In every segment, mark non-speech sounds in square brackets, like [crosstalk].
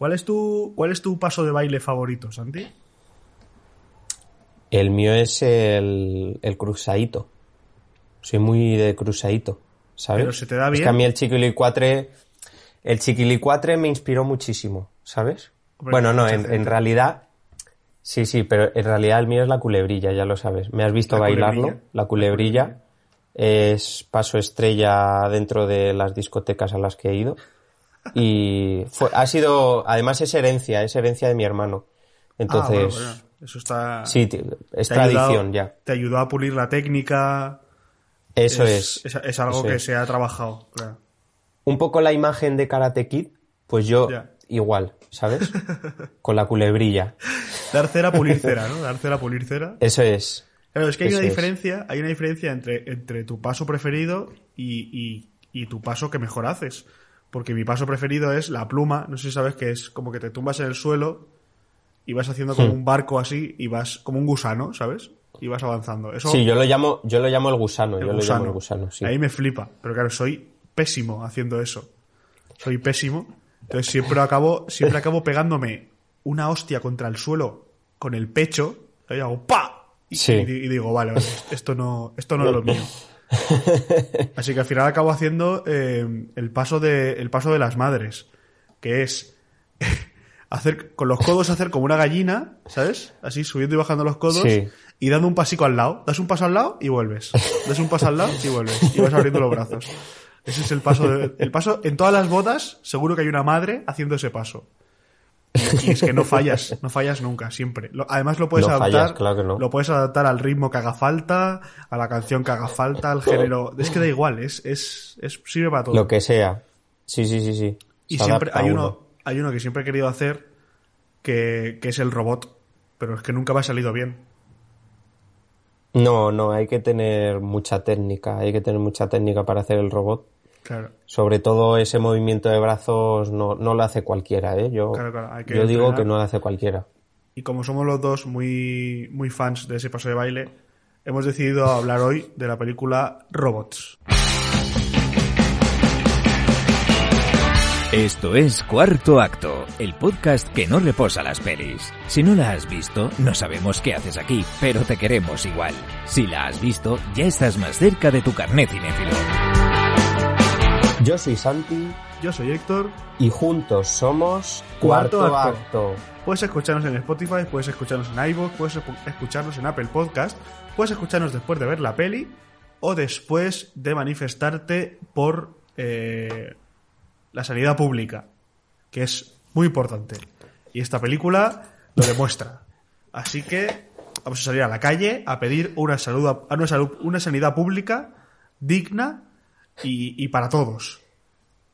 ¿Cuál es tu, cuál es tu paso de baile favorito, Santi? El mío es el, el cruzadito. Soy muy de cruzadito, ¿sabes? Pero se te da bien. Es que a mí el chiquilicuatre, el chiquilicuatre me inspiró muchísimo, ¿sabes? Hombre, bueno, no, en, en realidad, sí, sí, pero en realidad el mío es la culebrilla, ya lo sabes. Me has visto La bailarlo, culebrilla. la culebrilla. Es paso estrella dentro de las discotecas a las que he ido. Y fue, ha sido, además es herencia, es herencia de mi hermano. Entonces, Ah, bueno, bueno, eso está. sí, es te ha ayudado- tradición ya. Te ayudó a pulir la técnica. Eso es. Es, es algo que es. se ha trabajado. claro. Un poco la imagen de Karate Kid, pues yo Ya. igual, ¿sabes? [laughs] Con la culebrilla. Dar cera, pulir [laughs] cera, ¿no? Dar cera, pulir cera. Eso es. Claro, es que hay una diferencia, hay una diferencia entre, entre tu paso preferido y, y- y tu paso que mejor haces. Porque mi paso preferido es la pluma, no sé si sabes que es como que te tumbas en el suelo y vas haciendo como Hmm. un barco así y vas como un gusano, ¿sabes? Y vas avanzando. Eso, Sí, yo lo llamo, yo lo llamo el gusano, el yo lo llamo el gusano, sí. Ahí me flipa, pero claro, soy pésimo haciendo eso. Soy pésimo. Entonces siempre acabo, siempre acabo pegándome una hostia contra el suelo con el pecho, y hago ¡pa! Y, Sí. y di- y digo, vale, vale, esto no, esto no es lo [laughs] mío. [laughs] Así que al final acabo haciendo eh, el paso de el paso de las madres, que es [laughs] hacer con los codos hacer como una gallina, ¿sabes? Así subiendo y bajando los codos Sí. y dando un pasico al lado. Das un paso al lado y vuelves. Das un paso al lado y vuelves. Y vas abriendo los brazos. Ese es el paso. de- el paso en todas las bodas, seguro que hay una madre haciendo ese paso. Y, es que no fallas, no fallas nunca, siempre. Lo- además lo puedes No adaptar, fallas, claro que no. lo puedes adaptar al ritmo que haga falta, a la canción que haga falta, al género. Es que da igual, es, es, es sirve para todo. Lo que sea. Sí, sí, sí, sí. Y siempre hay a uno, hay uno que siempre he querido hacer que, que es el robot, pero es que nunca me ha salido bien. No, no, hay que tener mucha técnica, hay que tener mucha técnica para hacer el robot. Claro. Sobre todo ese movimiento de brazos no, no lo hace cualquiera, ¿eh? Yo, Claro, claro, hay que yo digo que no lo hace cualquiera. Y como somos los dos muy, muy fans de ese paso de baile, hemos decidido hablar hoy de la película Robots. Esto es Cuarto Acto, el podcast que no reposa las pelis. Si no la has visto, no sabemos qué haces aquí, pero te queremos igual. Si la has visto, ya estás más cerca de tu carnet cinéfilo. Yo soy Santi Yo soy Héctor. y juntos somos Cuarto Cuarto, Acto. Acto. Puedes escucharnos en Spotify, puedes escucharnos en iVoox, puedes escu- escucharnos en Apple Podcast, puedes escucharnos después de ver la peli o después de manifestarte por eh, la sanidad pública, que es muy importante. Y esta película lo demuestra. Así que vamos a salir a la calle a pedir una salud, una, salud, una sanidad pública digna y, y para todos.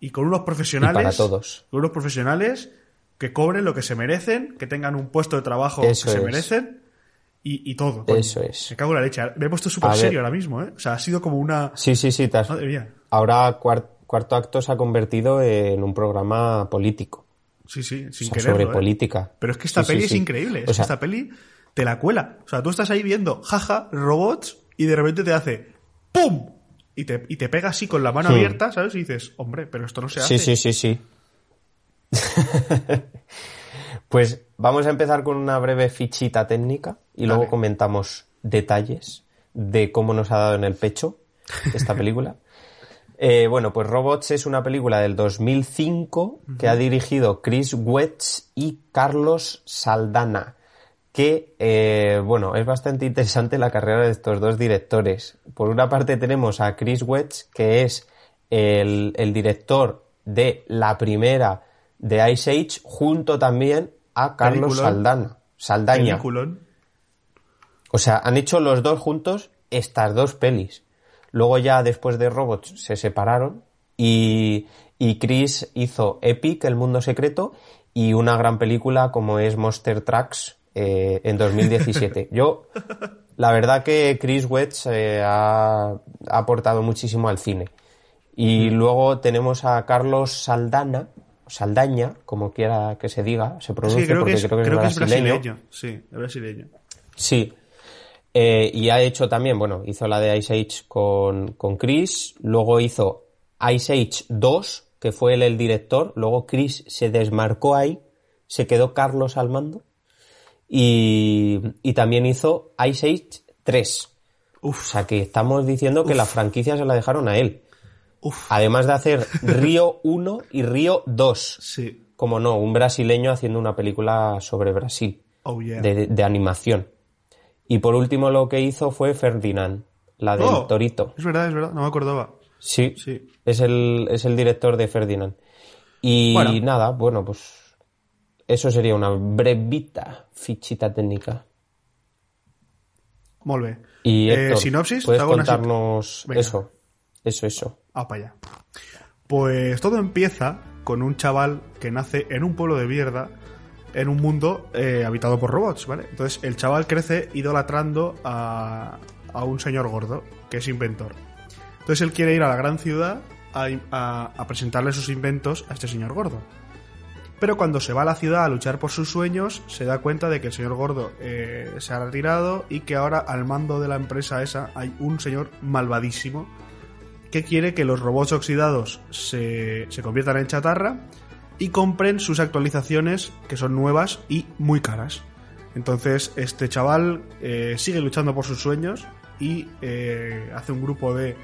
Y con unos profesionales. Y para todos. Con unos profesionales que cobren lo que se merecen, que tengan un puesto de trabajo Eso que se es. merecen y, y todo. coño. Eso es. Me cago en la leche. Me he puesto súper serio ahora mismo, ¿eh? O sea, ha sido como una. Sí, sí, sí. has- Madre mía. Ahora cuar- Cuarto Acto se ha convertido en un programa político. Sí, sí, sin O sea, quererlo. sobre ¿eh? política. Pero es que esta Sí, sí, peli es sí. increíble. Es O sea, esta peli te la cuela. O sea, tú estás ahí viendo, jaja, robots, y de repente te hace ¡pum! Y te, y te pega así con la mano abierta, ¿sabes? Y dices, hombre, pero esto no se hace. Sí, sí, sí, sí. [laughs] pues vamos a empezar con una breve fichita técnica y luego comentamos detalles de cómo nos ha dado en el pecho esta [laughs] película. Eh, bueno, pues Robots es una película del 2005 que ha dirigido Chris Wetz y Carlos Saldana. Que, eh, bueno, es bastante interesante la carrera de estos dos directores. Por una parte tenemos a Chris Wetz, que es el, el director de la primera de Ice Age, junto también a Carlos Peliculón. Saldana. Saldaña. Peliculón. O sea, han hecho los dos juntos estas dos pelis. Luego ya después de Robots se separaron y, y Chris hizo Epic, El Mundo Secreto, y una gran película como es Monster Trucks eh, en 2017. [laughs] Yo, la verdad que Chris Wetz eh, ha, ha aportado muchísimo al cine. Y luego tenemos a Carlos Saldana, Saldaña, como quiera que se diga, se pronuncie Sí, creo que, porque es, creo que es creo que es brasileño. brasileño. Sí, es brasileño. Sí. Eh, y ha hecho también, bueno, hizo la de Ice Age con, con Chris, luego hizo Ice Age 2, que fue él el director, luego Chris se desmarcó ahí se quedó Carlos al mando. Y, y también hizo Ice Age 3. O sea que estamos diciendo que la franquicia se la dejaron a él. Uf. Además de hacer [laughs] Río 1 y Río 2. Sí. Como no, un brasileño haciendo una película sobre Brasil, Oh, yeah. de, de animación. Y por último lo que hizo fue Ferdinand, la del Oh, Torito. Es verdad, es verdad, no me acordaba. Sí, Sí. Es, el, es el director de Ferdinand. Y Bueno. nada, bueno, pues eso sería una brevita fichita técnica. Molt bé. Y Eh, sinopsis, ¿puedes una contarnos eso? Eso, eso. Ah, para allá. Pues todo empieza con un chaval que nace en un pueblo de mierda, en un mundo eh, habitado por robots, ¿vale? Entonces el chaval crece idolatrando a, a un señor gordo, que es inventor. Entonces él quiere ir a la gran ciudad a, a- a presentarle sus inventos a este señor gordo. Pero cuando se va a la ciudad a luchar por sus sueños, se da cuenta de que el señor gordo eh, se ha retirado y que ahora al mando de la empresa esa hay un señor malvadísimo que quiere que los robots oxidados se, se conviertan en chatarra y compren sus actualizaciones que son nuevas y muy caras. Entonces este chaval eh, sigue luchando por sus sueños y eh, hace un grupo de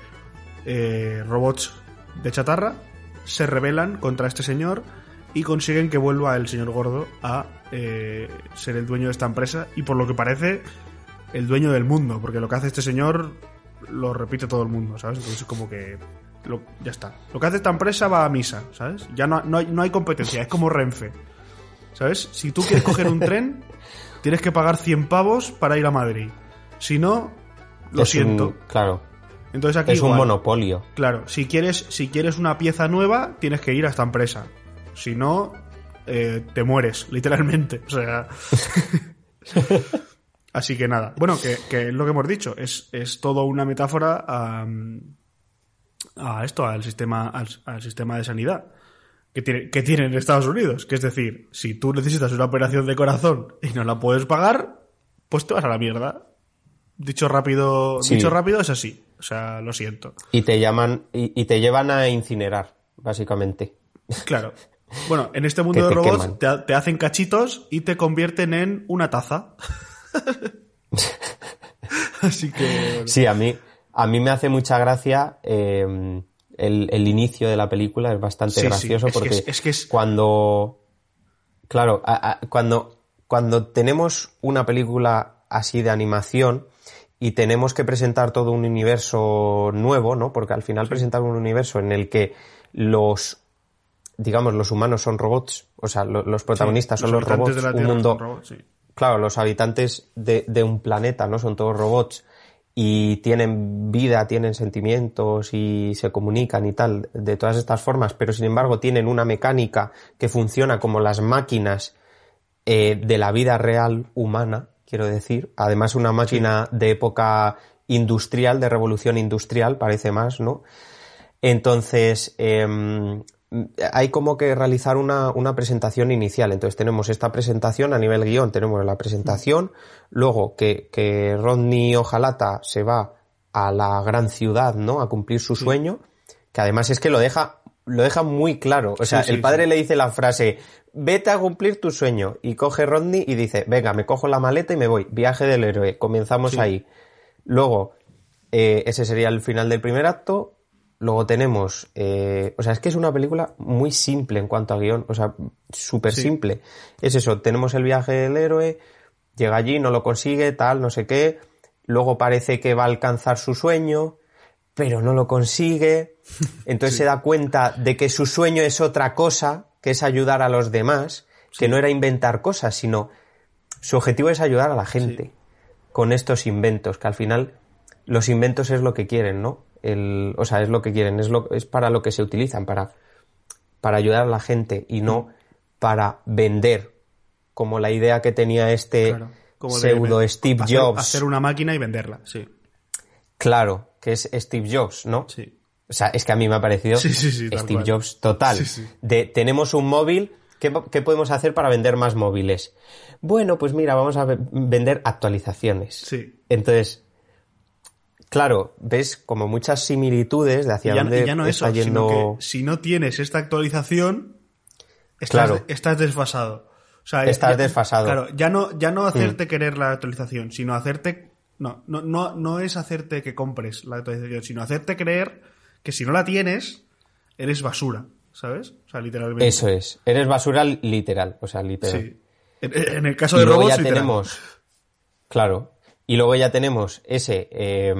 robots de chatarra, se rebelan contra este señor y consiguen que vuelva el señor gordo a eh, ser el dueño de esta empresa y por lo que parece el dueño del mundo, porque lo que hace este señor lo repite todo el mundo, ¿sabes? Entonces como que lo- ya está. Lo que hace esta empresa va a misa, ¿sabes? Ya no, no, hay, no hay competencia, es como Renfe, ¿sabes? Si tú quieres coger un tren, [laughs] tienes que pagar 100 pavos para ir a Madrid. Si no, lo Es siento. un- claro, Entonces aquí es un monopolio. Claro, si quieres, si quieres una pieza nueva, tienes que ir a esta empresa. Si no, eh, te mueres, literalmente. O sea. [laughs] Así que nada. Bueno, que, que es lo que hemos dicho. Es, es todo una metáfora a, a esto, al sistema, al, al sistema de sanidad que tiene, que tiene en Estados Unidos. Que es decir, si tú necesitas una operación de corazón y no la puedes pagar, pues te vas a la mierda. Dicho rápido, Sí. dicho rápido es así. O sea, lo siento. Y te llaman, y, y te llevan a incinerar, básicamente. Claro. Bueno, en este mundo de robots te, ha- te hacen cachitos y te convierten en una taza. [laughs] Así que. bueno. Sí, a mí, a mí me hace mucha gracia eh, el, el inicio de la película, es bastante Sí, sí, gracioso que porque es- es que es- cuando... Claro, a- a- cuando, cuando tenemos una película así de animación y tenemos que presentar todo un universo nuevo, ¿no? Porque al final presentar un universo en el que los digamos, los humanos son robots, o sea, lo- los protagonistas Sí, son los habitantes robots, de la un mundo, son robots, sí. claro, los habitantes de, de un planeta, ¿no? Son todos robots y tienen vida, tienen sentimientos y se comunican y tal, de todas estas formas, pero sin embargo tienen una mecánica que funciona como las máquinas eh, de la vida real humana, quiero decir. Además, una máquina de época industrial, de revolución industrial, parece más, ¿no? Entonces, em, hay como que realizar una, una presentación inicial. Entonces tenemos esta presentación a nivel guion, tenemos la presentación, luego que, que Rodney Ojalata se va a la gran ciudad, ¿no? A cumplir su sueño, que además es que lo deja, lo deja muy claro. O sea, Sí, sí, el padre le dice la frase, vete a cumplir tu sueño, y coge Rodney y dice, venga, me cojo la maleta y me voy. Viaje del héroe, comenzamos ahí. Luego, eh, ese sería el final del primer acto. Luego tenemos, eh, o sea, es que es una película muy simple en cuanto a guion, o sea, súper Sí. simple. Es eso, tenemos el viaje del héroe, llega allí, no lo consigue, tal, no sé qué. Luego parece que va a alcanzar su sueño, pero no lo consigue. [laughs] Entonces se da cuenta de que su sueño es otra cosa, que es ayudar a los demás, que no era inventar cosas, sino su objetivo es ayudar a la gente con estos inventos, que al final los inventos es lo que quieren, ¿no? El, o sea, es lo que quieren, es, lo, es para lo que se utilizan, para, para ayudar a la gente y no para vender, como la idea que tenía este Claro. Como de- pseudo Steve hacer- Jobs. Hacer una máquina y venderla, sí. Claro, que es Steve Jobs, ¿no? Sí. O sea, es que a mí me ha parecido Sí, sí, sí, tal Steve cual. Jobs total. Sí, sí. De tenemos un móvil, ¿qué, qué podemos hacer para vender más móviles? Bueno, pues mira, vamos a ve- vender actualizaciones. Sí. Entonces, claro, ves como muchas similitudes de hacia Y ya, dónde y ya no está eso, yendo. sino que si no tienes esta actualización, estás, Claro. estás desfasado. O sea, Estás ya- desfasado. Claro, ya no, ya no hacerte querer la actualización, sino hacerte. No, no, no, no es hacerte que compres la actualización, sino hacerte creer que si no la tienes, eres basura, ¿sabes? O sea, literalmente. Eso es. Eres basura literal. O sea, literal. Sí. En, en el caso Y de luego robots, ya literal. tenemos. Claro. Y luego ya tenemos ese eh,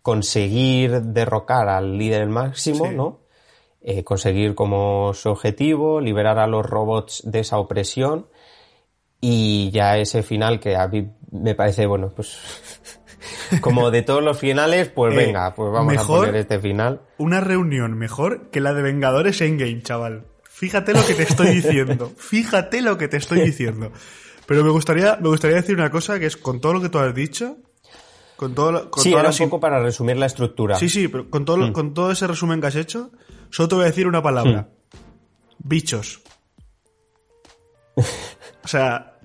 conseguir derrocar al líder máximo, Sí. ¿no? Eh, conseguir como su objetivo, liberar a los robots de esa opresión. Y ya ese final que a mí me parece, bueno, pues. [laughs] como de todos los finales, pues Eh, venga, pues vamos mejor- a poner este final. Una reunión mejor que la de Vengadores Endgame, chaval. Fíjate lo que te estoy diciendo. [laughs] Fíjate lo que te estoy diciendo. Pero me gustaría, me gustaría decir una cosa que es con todo lo que tú has dicho, con todo, con Sí, era un poco para resumir la estructura. Sí, sí, pero con todo, lo- con todo ese resumen que has hecho, solo te voy a decir una palabra. Bichos. O sea,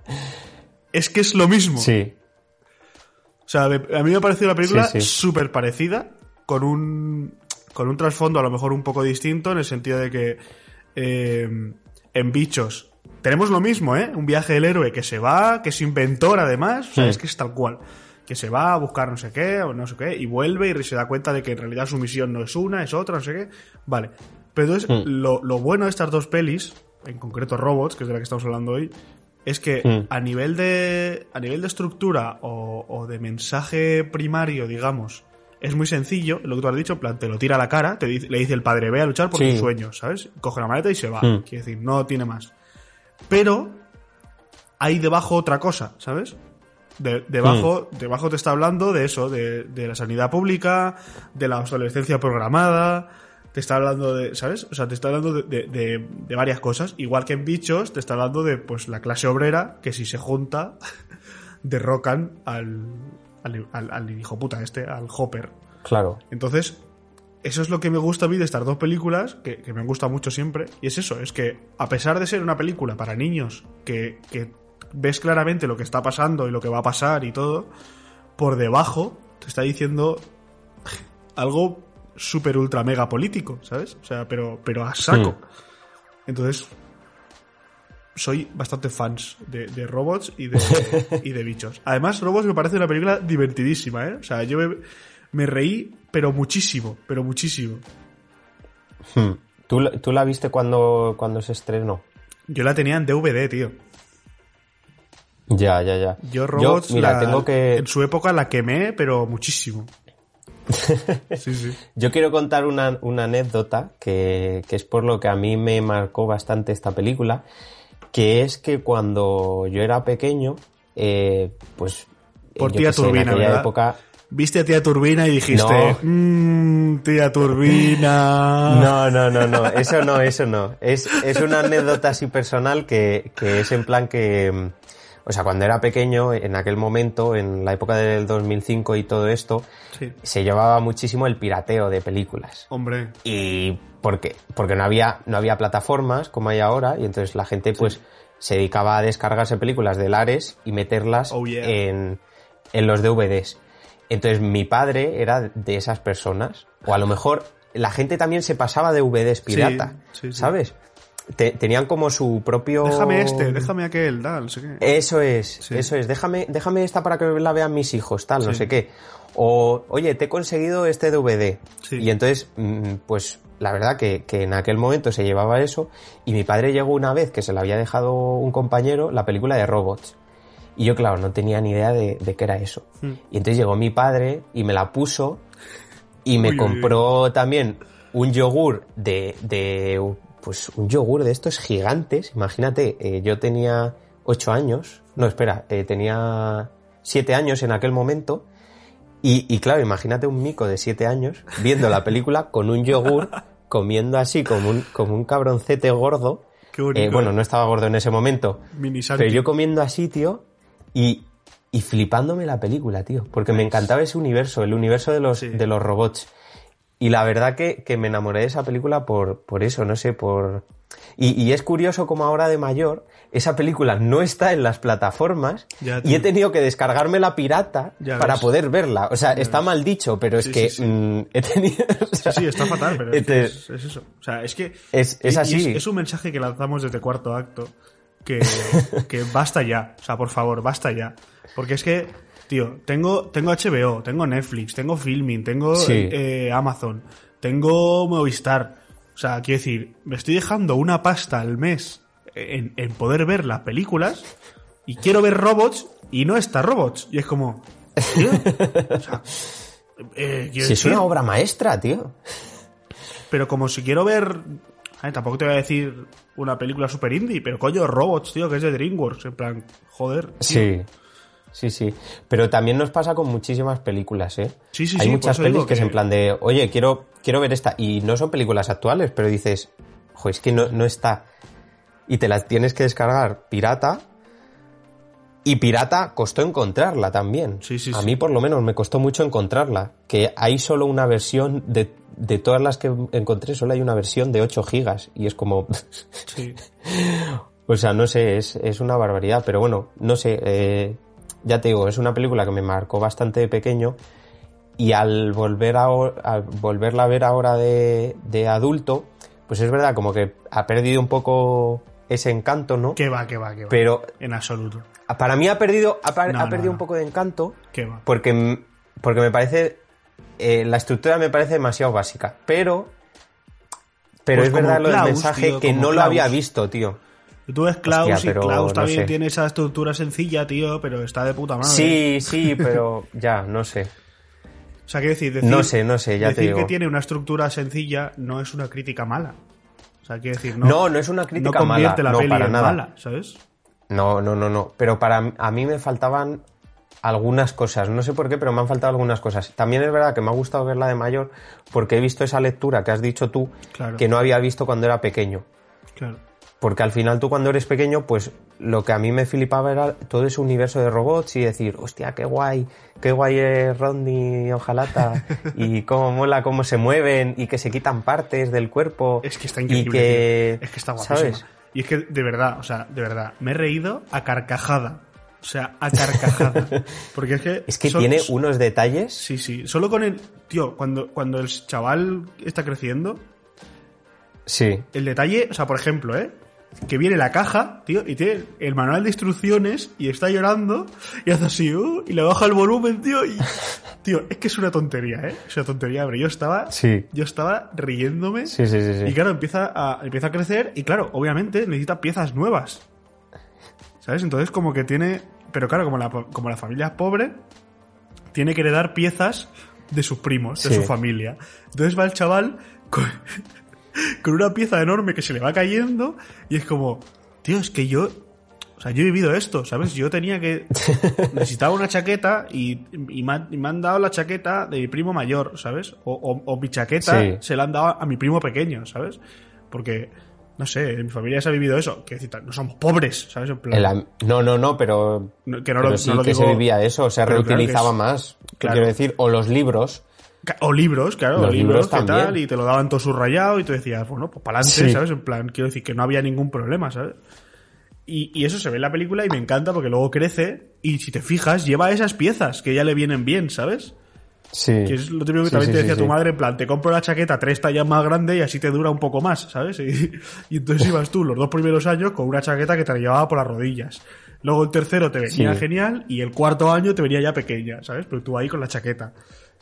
es que es lo mismo. Sí. O sea, me- a mí me ha parecido una película Sí, sí. súper parecida, con un, con un trasfondo a lo mejor un poco distinto, en el sentido de que eh, en Bichos tenemos lo mismo, ¿eh? Un viaje del héroe que se va, que es inventor además, o sea, Sí. es que es tal cual. Que se va a buscar no sé qué, o no sé qué, y vuelve y se da cuenta de que en realidad su misión no es una, es otra, no sé qué. Vale. Pero entonces, lo, lo bueno de estas dos pelis, en concreto Robots, que es de la que estamos hablando hoy, es que a nivel de a nivel de estructura o, o de mensaje primario, digamos, es muy sencillo, lo que tú has dicho, plan, te lo tira a la cara, te dice- le dice el padre, ve a luchar por Sí. tus sueños, ¿sabes? Coge la maleta y se va. Mm. Quiere decir, no tiene más. Pero hay debajo otra cosa, ¿sabes? De- debajo, Mm. debajo te está hablando de eso, de, de la sanidad pública, de la obsolescencia programada, te está hablando de, ¿sabes? O sea, te está hablando de, de- de- de varias cosas. Igual que en Bichos, te está hablando de pues la clase obrera que si se junta [laughs] derrocan al, al, al, al hijo puta este, al Hopper. Claro. Entonces, eso es lo que me gusta a mí de estas dos películas, que, que me gusta mucho siempre, y es eso, es que a pesar de ser una película para niños, que, que ves claramente lo que está pasando y lo que va a pasar y todo, por debajo te está diciendo algo súper ultra mega político, ¿sabes? O sea, pero, pero a saco. Hmm. Entonces, soy bastante fans de, de robots y de, [laughs] y de bichos. Además, Robots me parece una película divertidísima, ¿eh? O sea, yo me, me reí, pero muchísimo, pero muchísimo. Hmm. ¿Tú, la- tú la viste cuando, cuando se estrenó? Yo la tenía en DVD, tío. Ya, ya, ya. Yo Robots, mira, la- tengo que... en su época la quemé, pero muchísimo. [laughs] Sí, sí. Yo quiero contar una, una anécdota que, que es por lo que a mí me marcó bastante esta película, que es que cuando yo era pequeño, eh, pues... Por tía sé, en Turbina, aquella ¿verdad? época... Viste a tía Turbina y dijiste, mmm, tía Turbina. No, no, no, no, eso no, eso no. Es, es una anécdota así personal que, que es en plan que, mm, o sea, cuando era pequeño, en aquel momento, en la época del 2005 y todo esto, Sí. se llevaba muchísimo el pirateo de películas. Hombre, Y porque, porque no había, no había plataformas como hay ahora, y entonces la gente pues se dedicaba a descargarse películas de Lares y meterlas Oh, yeah. en, en los DVDs. Entonces mi padre era de esas personas, o a lo mejor la gente también se pasaba DVDs pirata, sí, sí. ¿sabes? Te- tenían como su propio... déjame este, déjame aquel, tal, no sé qué. Eso es, Sí. eso es. Déjame, déjame esta para que la vean mis hijos, tal, no sé qué. O, oye, te he conseguido este DVD. Sí. Y entonces, mm, pues, la verdad que, que en aquel momento se llevaba eso. Y mi padre llegó una vez que se le había dejado un compañero la película de robots. Y yo, claro, no tenía ni idea de, de qué era eso. Mm. Y entonces llegó mi padre y me la puso y me Uy, uy, compró también un yogur de, de, pues un yogur de estos gigantes. Imagínate, eh, yo tenía ocho años, no, espera, eh, tenía siete años en aquel momento. Y, y claro, imagínate un mico de siete años viendo la película [laughs] con un yogur, comiendo así como un, como un cabroncete gordo. Qué bonito. Eh, bueno, no estaba gordo en ese momento. Mini. Pero yo comiendo así, tío, y, y flipándome la película, tío. Porque me encantaba ese universo, el universo de los, Sí. de los robots. Y la verdad que, que me enamoré de esa película por, por eso, no sé, por... Y, y es curioso como ahora de mayor, esa película no está en las plataformas Ya, y he tenido que descargarme la pirata Ya para ves. poder verla. O sea, está mal dicho, pero es que sí, sí. mm, he tenido... o sea, Sí, sí, está fatal, pero es, este- es, es eso. O sea, es que. Es- es así. Es, un mensaje que lanzamos desde cuarto acto. Que, que basta ya. O sea, por favor, basta ya. Porque es que, tío, tengo, tengo HBO, tengo Netflix, tengo Filming, tengo Sí. eh, Amazon, tengo Movistar. O sea, quiero decir, me estoy dejando una pasta al mes en, en poder ver las películas y quiero ver robots y no está robots. Y es como, tío, o sea, eh, Si es una obra maestra, tío. pero como si quiero ver. Ay, tampoco te voy a decir una película super indie, pero coño, Robots, tío, que es de DreamWorks. En plan, joder. tío. Sí. Sí, sí. Pero también nos pasa con muchísimas películas, ¿eh? Sí, sí, Hay sí, muchas pelis que, es en plan de, oye, quiero, quiero ver esta. Y no son películas actuales, pero dices, jo, es que no, no está. Y te las tienes que descargar pirata. Y pirata costó encontrarla también. Sí, sí, A sí. mí por lo menos me costó mucho encontrarla. Que hay solo una versión de, de todas las que encontré, solo hay una versión de 8 gigas. Y es como... [laughs] O sea, no sé, es, es una barbaridad, pero bueno, no sé, eh, ya te digo, es una película que me marcó bastante de pequeño y al volver a, al volverla a ver ahora de, de adulto, pues es verdad como que ha perdido un poco ese encanto, ¿no? Que va, que va, que va. Pero En absoluto. Para mí ha perdido, ha, par- No, ha no, perdido no. un poco de encanto Que va. porque, porque me parece, eh, la estructura me parece demasiado básica, pero... Pero Pues es verdad lo del Klaus, mensaje tío, que no lo había visto, tío. Tú ves Klaus Hostia, y Klaus también sé. tiene esa estructura sencilla, tío, pero está de puta madre. Sí, sí, pero ya, no sé. O sea, quiero decir, decir, No sé, no sé, ya te decir digo. que tiene una estructura sencilla no es una crítica mala. O sea, quiero decir, no. No, no es una crítica no convierte mala, la no, peli para en nada. mala, ¿sabes? No, no, no, no. Pero para a mí me faltaban algunas cosas. No sé por qué, pero me han faltado algunas cosas. También es verdad que me ha gustado verla de mayor porque he visto esa lectura que has dicho tú Claro. que no había visto cuando era pequeño. Claro. Porque al final tú cuando eres pequeño, pues lo que a mí me flipaba era todo ese universo de robots y decir, hostia, qué guay, qué guay es Rodney y Ojalata [laughs] y cómo mola, cómo se mueven y que se quitan partes del cuerpo. Es que está increíble. Y que. Es que está guapísima. ¿sabes? Y es que, de verdad, o sea, de verdad, me he reído a carcajada. O sea, a carcajada. [laughs] Porque es que. Es que son- tiene unos detalles. Sí, sí. Solo con el. Tío, cuando, cuando el chaval está creciendo, Sí. el detalle, o sea, por ejemplo, ¿eh? Que viene la caja, tío, y tiene el manual de instrucciones y está llorando y hace así, uh, y le baja el volumen, tío, y. Tío, es que es una tontería, ¿eh? Es una tontería, pero yo estaba. Sí. Yo estaba riéndome. Sí, sí, sí, sí. Y claro, empieza a, empieza a crecer y claro, obviamente necesita piezas nuevas. ¿Sabes? Entonces como que tiene... Pero claro, como la, como la familia es pobre, tiene que heredar piezas de sus primos, de Sí. su familia. Entonces va el chaval con, con una pieza enorme que se le va cayendo y es como, tío, es que yo... O sea, yo he vivido esto, ¿sabes? Yo tenía que... [laughs] Necesitaba una chaqueta y, y, me, han, y me han dado la chaqueta de mi primo mayor, ¿sabes? O, o- o mi chaqueta Sí. se la han dado a mi primo pequeño, ¿sabes? Porque, no sé, en mi familia se ha vivido eso. Que no somos pobres, ¿sabes? En plan, no, no, no, pero, no- que no pero lo, sí no lo que digo- se vivía eso, se claro reutilizaba más. ¿Qué claro. Quiero decir, o los libros. O libros, claro, Los libros, libros tal, y te lo daban todo subrayado y tú decías, bueno, pues para adelante, Sí. ¿sabes? En plan, quiero decir que no había ningún problema, ¿sabes? Y, y eso se ve en la película y me encanta porque luego crece y si te fijas, lleva esas piezas que ya le vienen bien, ¿sabes? Sí. Que es lo típico que Sí, también sí, te decía tu madre, en plan, te compro la chaqueta tres tallas más grande y así te dura un poco más, ¿sabes? Y, [laughs] y entonces ibas tú los dos primeros años con una chaqueta que te la llevaba por las rodillas. Luego el tercero te venía genial y el cuarto año te venía ya pequeña, ¿sabes? Pero tú ahí con la chaqueta.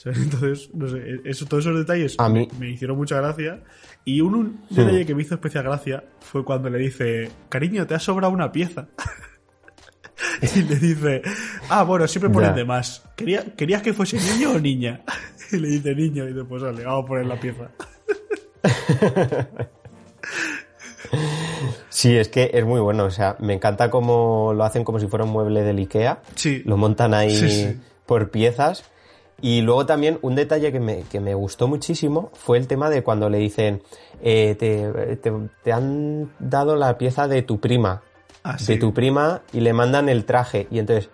¿Sabes? [laughs] Entonces, no sé, eso, todos esos detalles A mí- me hicieron mucha gracia. Y un, un detalle que me hizo especial gracia fue cuando le dice, cariño, te ha sobrado una pieza. [laughs] Y le dice, ah, bueno, siempre ponen Ya. de más. ¿Quería- ¿Querías que fuese niño o niña? [laughs] Y le dice niño, y dice, pues vale, vamos a poner la pieza. Sí, es que es muy bueno. O sea, me encanta cómo lo hacen como si fuera un mueble del Ikea. Sí. Lo montan ahí Sí, sí. por piezas. Y luego también un detalle que me, que me gustó muchísimo fue el tema de cuando le dicen, eh, te, te- te han dado la pieza de tu prima. Ah, sí. De tu prima y le mandan el traje. Y entonces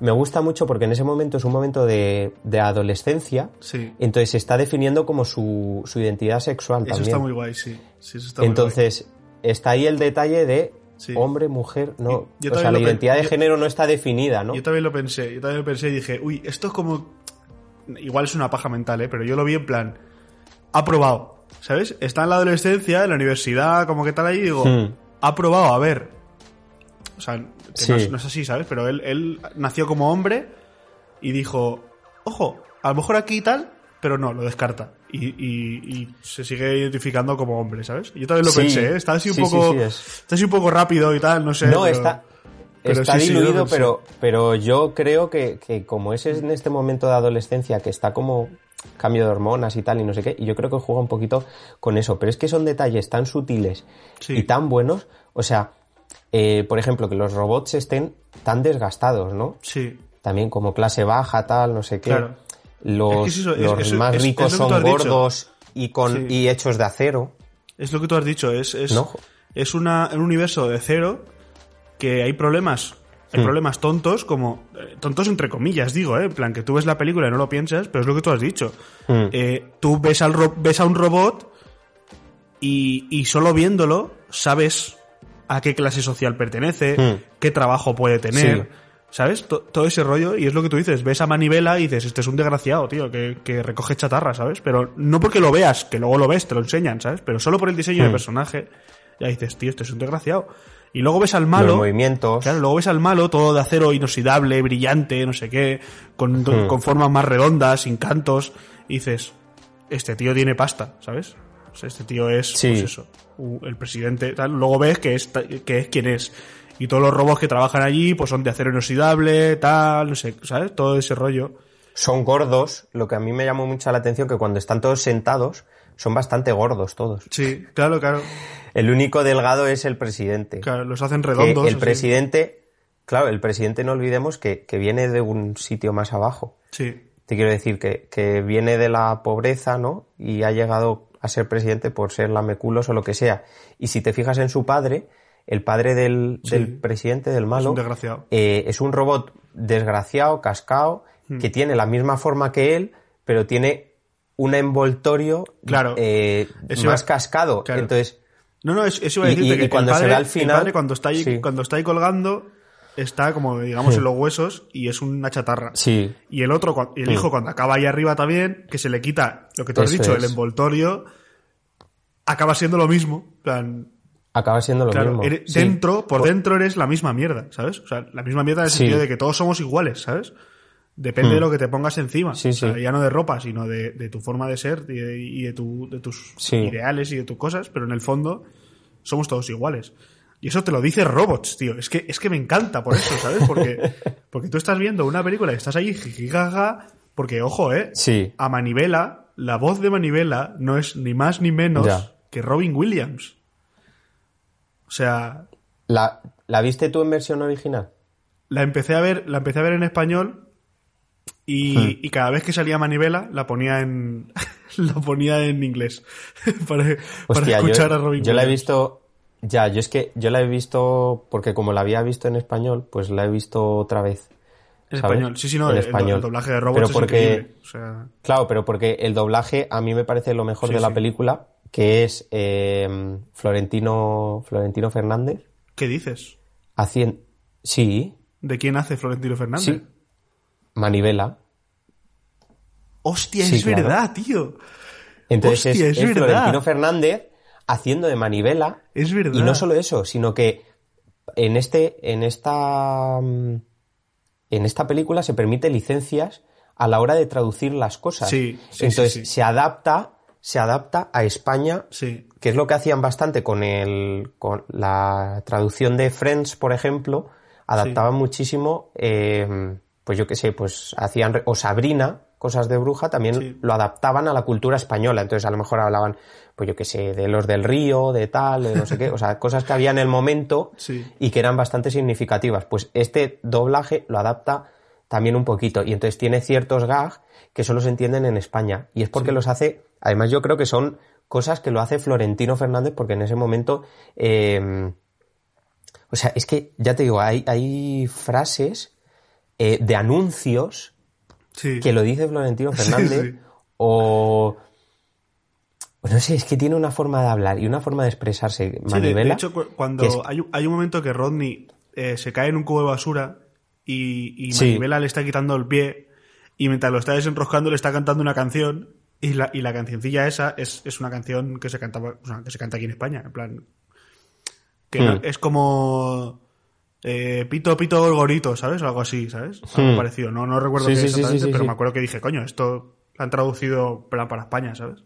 me gusta mucho porque en ese momento es un momento de, de adolescencia. Sí. Entonces se está definiendo como su, su identidad sexual Eso también. está muy guay, sí. Sí, eso está muy Entonces, está ahí el detalle de Sí. hombre, mujer, no. Yo- yo o sea, la identidad de yo- género no está definida, ¿no? Yo también lo pensé, yo también lo pensé y dije, uy, esto es como... Igual es una paja mental, ¿eh? Pero yo lo vi en plan... Ha probado, ¿sabes? Está en la adolescencia, en la universidad, como que tal ahí, digo, Hmm. ha probado, a ver, O sea, que Sí. no, es, no es así, ¿sabes? Pero él, él nació como hombre y dijo, ojo, a lo mejor aquí y tal, pero no, lo descarta. Y, y- y se sigue identificando como hombre, ¿sabes? Yo también lo Sí. pensé, ¿eh? Está así un Sí, poco. sí, sí, es. Está así un poco rápido y tal, no sé. No, pero- está, pero está sí, diluido, pero, pero yo creo que, que como es en este momento de adolescencia que está como cambio de hormonas y tal y no sé qué, y yo creo que juega un poquito con eso, pero es que son detalles tan sutiles Sí. y tan buenos, o sea, eh, por ejemplo, que los robots estén tan desgastados, ¿no? Sí. También como clase baja, tal, no sé qué. Claro. Los, Es que es- los eso- más es- ricos son dicho. gordos y, con, y hechos de acero. Es lo que tú has dicho, es, es, No. es una, un universo de cero que hay problemas. Hay Hmm. problemas tontos, como. eh, tontos entre comillas, digo, ¿eh? En plan, que tú ves la película y no lo piensas, pero es lo que tú has dicho. Hmm. Eh, tú ves, al ro- ves a un robot y, y solo viéndolo sabes a qué clase social pertenece, Hmm. qué trabajo puede tener. Sí. ¿Sabes? To- todo ese rollo, y es lo que tú dices, ves a Manivela y dices, este es un desgraciado, tío, que, que recoge chatarra, ¿sabes? Pero no porque lo veas, que luego lo ves, te lo enseñan, ¿sabes? Pero solo por el diseño de Hmm. personaje, ya dices, tío, este es un desgraciado. Y luego ves al malo. los movimientos. Claro, luego ves al malo todo de acero inoxidable, brillante, no sé qué, con, Hmm. con formas más redondas, sin cantos, y dices, este tío tiene pasta, ¿sabes? O sea, este tío es, Sí. pues eso, el presidente, tal. Luego ves que es, que es quien es. Y todos los robots que trabajan allí, pues son de acero inoxidable, tal, no sé, ¿sabes? Todo ese rollo. son gordos, lo que a mí me llamó mucho la atención que cuando están todos sentados son bastante gordos todos. Sí, claro, claro. El único delgado es el presidente. claro los hacen Que redondos. el así. presidente, claro, el presidente no olvidemos que, que viene de un sitio más abajo. Sí, Te quiero decir que, que viene de la pobreza, ¿no? Y ha llegado a ser presidente por ser lameculos o lo que sea. Y si te fijas en su padre, el padre del, Sí. del presidente, del malo, es un desgraciado. eh, es un robot desgraciado, cascado, Hmm. que tiene la misma forma que él, pero tiene un envoltorio Claro. eh, más cascado. claro. Entonces, No, no, es- eso iba a decirte y- que y cuando el se padre, ve al el final- padre cuando está ahí, sí. cuando está ahí colgando, está como, digamos, en los huesos y es una chatarra. sí, Y el otro, el hijo, cuando acaba ahí arriba también, que se le quita lo que tú has Eso dicho, el envoltorio, acaba siendo lo mismo. Plan, acaba siendo lo claro, mismo. eres- Sí. dentro, por Pues- dentro eres la misma mierda, ¿sabes? O sea, la misma mierda en el sentido de que todos somos iguales, ¿sabes? Depende Mm. de lo que te pongas encima. Sí, O sea, sí. ya no de ropa, sino de, de tu forma de ser y de, y de tu- de tus Sí. ideales y de tus cosas, pero en el fondo somos todos iguales. Y eso te lo dice Robots, tío. Es que, es que me encanta por eso, ¿sabes? Porque, [laughs] porque tú estás viendo una película y estás ahí jijijaja, porque, ojo, ¿eh? Sí. A Manivela, la voz de Manivela no es ni más ni menos Ya. que Robin Williams. O sea, ¿La, ¿La viste tú en versión original? la empecé a ver, la empecé a ver en español y, y cada vez que salía Manivela la ponía en [laughs] la ponía en inglés [laughs] para, para escuchar yo, a Robin yo la he visto. Ya, yo es que yo la he visto porque como la había visto en español, pues la he visto otra vez. en español. Sí, sí, no, En el, el español. doblaje de robots Pero es porque, increíble. O sea, Claro, pero porque el doblaje a mí me parece lo mejor Sí, de la sí. película, que es eh, Florentino, Florentino Fernández ¿qué dices? haciendo. Sí, ¿De quién hace Florentino Fernández? sí. Manivela. Hostia, Sí, es claro. verdad, tío. Entonces Hostia, es, es es verdad. Florentino Fernández haciendo de manivela. Es verdad. Y no solo eso, sino que en este, en esta, mm, en esta película se permite licencias a la hora de traducir las cosas. Sí, sí, Entonces sí, se adapta, se adapta a España, Sí, que es lo que hacían bastante con el, con la traducción de Friends, por ejemplo, adaptaban muchísimo, eh, pues yo qué sé, pues hacían, o Sabrina, cosas de bruja, también Sí. lo adaptaban a la cultura española. Entonces a lo mejor hablaban, pues yo qué sé, de los del río, de tal, de no sé qué, o sea, cosas que había en el momento [laughs] Sí. y que eran bastante significativas. Pues este doblaje lo adapta también un poquito y entonces tiene ciertos gags que solo se entienden en España y es porque los hace, además yo creo que son cosas que lo hace Florentino Fernández porque en ese momento, eh, o sea, es que ya te digo, hay, hay frases eh, de anuncios sí. que lo dice Florentino [laughs] Fernández sí. o no sé, es que tiene una forma de hablar y una forma de expresarse Sí, de- de, manivela. hecho, cu- cuando es- hay, un- hay un momento que Rodney eh, se cae en un cubo de basura y, y. Manivela le está quitando el pie y mientras lo está desenroscando le está cantando una canción y la, y la cancioncilla esa es, es una canción que se cantaba, o sea, que se canta aquí en España, en plan que no- Hmm. es como eh, pito, pito, gorgorito, ¿sabes? O algo así, ¿sabes? Algo Hmm. parecido. No, no recuerdo Sí, qué sí, exactamente, sí, pero me acuerdo que dije, coño, esto lo han traducido para, para España, ¿sabes?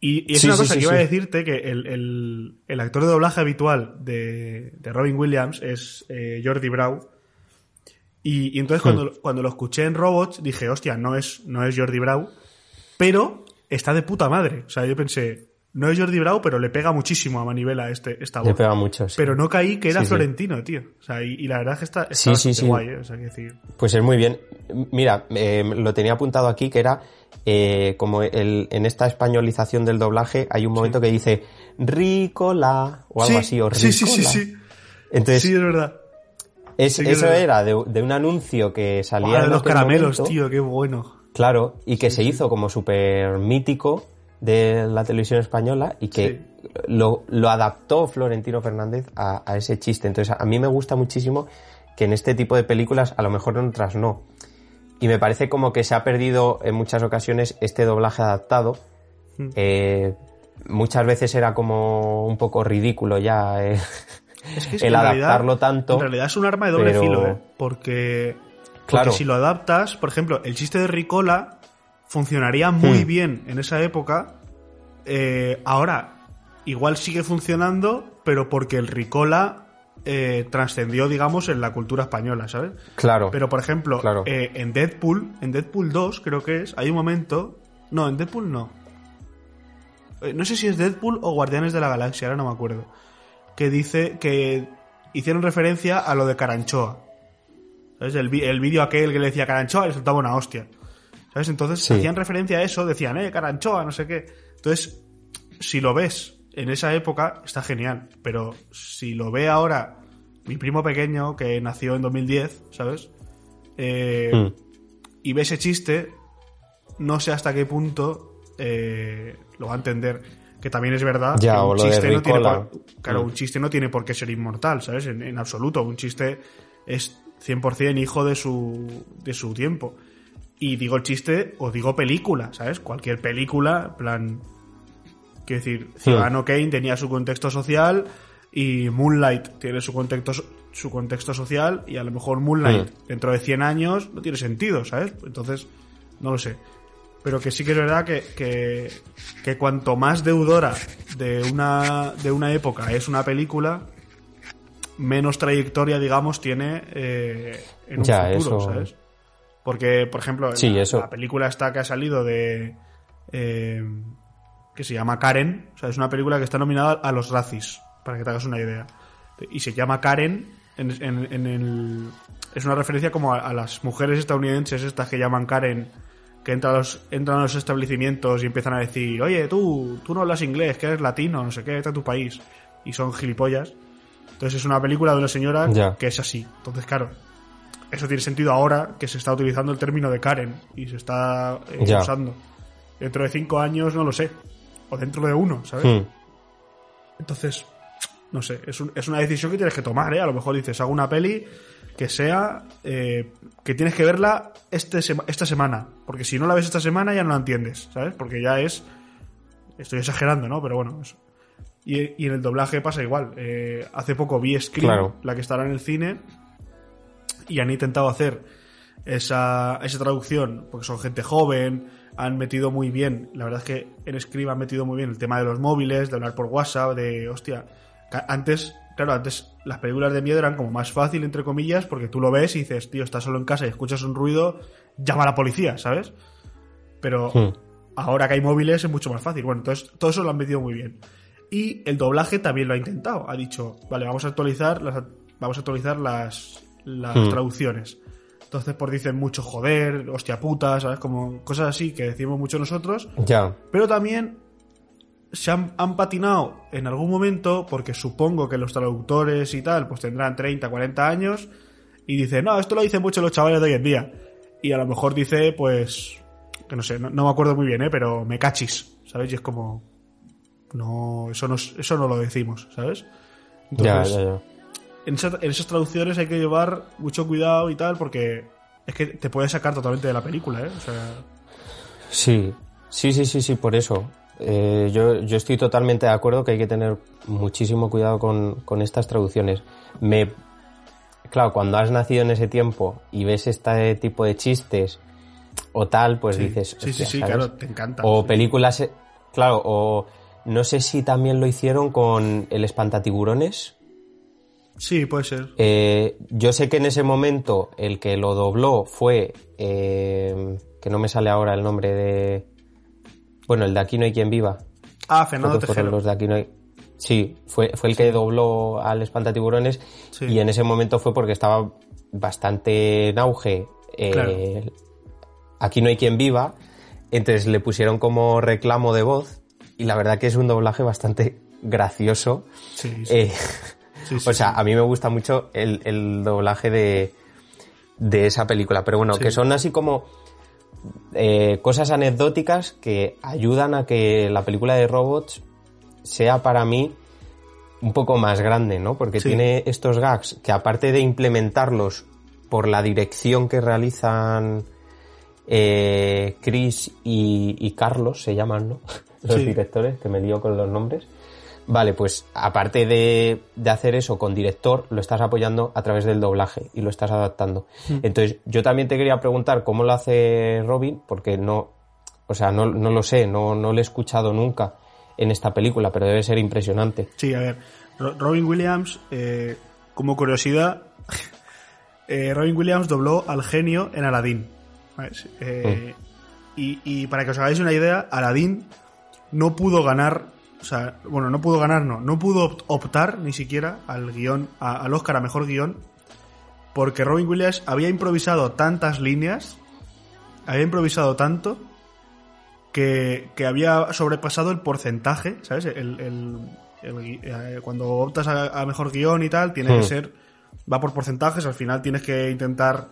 Y, y es una cosa que iba a decirte que el, el- el actor de doblaje habitual de, de Robin Williams es eh, Jordi Brau. Y, y entonces Hmm. cuando, cuando lo escuché en Robots dije, hostia, no es, no es Jordi Brau, pero está de puta madre. O sea, yo pensé, no es Jordi Brau, pero le pega muchísimo a Manivela este, esta Le voz. pega mucho. sí. Pero no caí que era Sí. Florentino, tío. O sea, y, y la verdad es que está, está Sí, guay, ¿eh? O sea, que decir. Pues es muy bien. Mira, eh, lo tenía apuntado aquí que era eh, como el, en esta españolización del doblaje hay un momento que dice Ricola o algo Sí, así, o Ricola. sí, sí, sí, sí. Entonces, sí, es verdad. es- sí eso era de, de un anuncio que salía Buah, de los caramelos, momento, tío, qué bueno. Claro, y que se hizo como súper mítico de la televisión española y que lo, lo adaptó Florentino Fernández a, a ese chiste. Entonces, a mí me gusta muchísimo que en este tipo de películas, a lo mejor en otras no. Y me parece como que se ha perdido en muchas ocasiones este doblaje adaptado. Mm. Eh, muchas veces era como un poco ridículo ya eh, Es que es el realidad- adaptarlo tanto. En realidad es un arma de doble pero- filo, ¿eh? Porque, porque Claro. si lo adaptas, por ejemplo, el chiste de Ricola funcionaría muy Hmm. bien en esa época. Eh, ahora, igual sigue funcionando, pero porque el Ricola eh, trascendió, digamos, en la cultura española, ¿sabes? Claro. Pero, por ejemplo, Claro. eh, en Deadpool, en Deadpool 2, creo que es, hay un momento. No, en Deadpool no. Eh, no sé si es Deadpool o Guardianes de la Galaxia, ahora no me acuerdo. Que dice que hicieron referencia a lo de Caranchoa. ¿Sabes? El, el vídeo aquel que le decía Caranchoa le soltaba una hostia. ¿Sabes? Entonces Sí. hacían referencia a eso, decían, eh, Caranchoa, no sé qué. Entonces, si lo ves en esa época, está genial. Pero si lo ve ahora mi primo pequeño, que nació en 2010, ¿sabes? Eh, Mm. y ve ese chiste, no sé hasta qué punto eh, lo va a entender. Que también es verdad Ya, que o un de chiste no tiene por, claro, Mm. un chiste no tiene por qué ser inmortal, ¿sabes? En, en absoluto. Un chiste es 100% hijo de su, de su tiempo. Y digo el chiste o digo película, ¿sabes? Cualquier película, en plan. Quiero decir, Ciudadano Kane tenía su contexto social y Moonlight tiene su contexto, su contexto social y a lo mejor Moonlight Mm. dentro de 100 años no tiene sentido, ¿sabes? Entonces, no lo sé. Pero que sí que es verdad que, que, que cuanto más deudora de una, de una época es una película, menos trayectoria, digamos, tiene eh, en un Ya, futuro, eso- ¿sabes? Porque, por ejemplo, Sí, la, eso. la película esta que ha salido de... eh, que se llama Karen, o sea, es una película que está nominada a los Razzies, para que te hagas una idea. Y se llama Karen, en, en- en el, es una referencia como a, a las mujeres estadounidenses estas que llaman Karen, que entran a, los, entran a los establecimientos y empiezan a decir, oye, tú, tú no hablas inglés, que eres latino, no sé qué, a tu país. Y son gilipollas. Entonces es una película de una señora Ya. que es así. Entonces, claro, eso tiene sentido ahora que se está utilizando el término de Karen y se está eh, usando. Dentro de cinco años no lo sé. O dentro de uno, ¿sabes? Mm. Entonces, no sé, es, un- es una decisión que tienes que tomar, ¿eh? A lo mejor dices, hago una peli que sea eh, que tienes que verla este sema- esta semana. Porque si no la ves esta semana ya no la entiendes, ¿sabes? Porque ya es... Estoy exagerando, ¿no? Pero bueno, eso. Y, y en el doblaje pasa igual. Eh, hace poco vi Scream, Claro. la que estará en el cine, y han intentado hacer esa, esa traducción, porque son gente joven, han metido muy bien, la verdad es que en Scream han metido muy bien el tema de los móviles, de hablar por WhatsApp, de, hostia, antes, claro, antes las películas de miedo eran como más fácil, entre comillas, porque tú lo ves y dices, tío, estás solo en casa y escuchas un ruido, llama a la policía, ¿sabes? Pero Mm. ahora que hay móviles es mucho más fácil. Bueno, entonces todo eso lo han metido muy bien. Y el doblaje también lo ha intentado. Ha dicho, vale, vamos a actualizar las, vamos a actualizar las, las Hmm. traducciones. Entonces, por dicen mucho joder, hostia puta, ¿sabes? Como cosas así que decimos mucho nosotros. Ya. Pero también se han, han patinado en algún momento, porque supongo que los traductores y tal, pues tendrán 30, 40 años, y dicen, no, esto lo dicen mucho los chavales de hoy en día. Y a lo mejor dice, pues, que no sé, no, no me acuerdo muy bien, ¿eh? pero me cachis, ¿sabes? Y es como, no, eso no, es- eso no lo decimos, ¿sabes? Ya, ya, ya. En, esa- en esas traducciones hay que llevar mucho cuidado y tal, porque es que te puede sacar totalmente de la película, ¿eh? O sea, Sí, sí, sí, sí, sí, por eso. Eh, yo, yo estoy totalmente de acuerdo que hay que tener muchísimo cuidado con, con estas traducciones. Me, claro, cuando has nacido en ese tiempo y ves este tipo de chistes o tal, pues Sí. dices. Sí, sí, sí, ¿sabes? claro, te encanta. O Sí. películas, eh, claro, o no sé si también lo hicieron con El Espantatiburones. Sí, puede ser. Eh, yo sé que en ese momento el que lo dobló fue, eh, que no me sale ahora el nombre de, bueno, el de Aquí no hay quien viva. Ah, Fernando Tejero. los de Aquí no hay. Sí, fue, fue el que dobló al Espantatiburones Sí. y en ese momento fue porque estaba bastante en auge. eh, Claro. Aquí no hay quien viva, entonces le pusieron como reclamo de voz y la verdad que es un doblaje bastante gracioso. Sí, sí. Sí, sí, o sea, sí. a mí me gusta mucho el, el doblaje de, de esa película, pero bueno, que son así como eh, cosas anecdóticas que ayudan a que la película de robots sea para mí un poco más grande, ¿no? Porque tiene estos gags que aparte de implementarlos por la dirección que realizan eh, Chris y, y Carlos, se llaman, ¿no? [laughs] Los directores, que me lío con los nombres. Vale, pues aparte de, de hacer eso con director, lo estás apoyando a través del doblaje y lo estás adaptando. Entonces, yo también te quería preguntar cómo lo hace Robin, porque no, o sea, no, no lo sé, no, no lo he escuchado nunca en esta película, pero debe ser impresionante. Sí, a ver. Ro- Robin Williams, eh, como curiosidad, [laughs] eh, Robin Williams dobló al genio en Aladdin. Eh, y, y para que os hagáis una idea, Aladdin no pudo ganar, o sea, bueno, no pudo ganar, no, no pudo opt- optar ni siquiera al guion, a- al Oscar a mejor guion, porque Robin Williams había improvisado tantas líneas, había improvisado tanto, que, que había sobrepasado el porcentaje, ¿sabes? El, el- el gui- eh, cuando optas a, a mejor guion y tal, tiene que Hmm. ser, va por porcentajes, al final tienes que intentar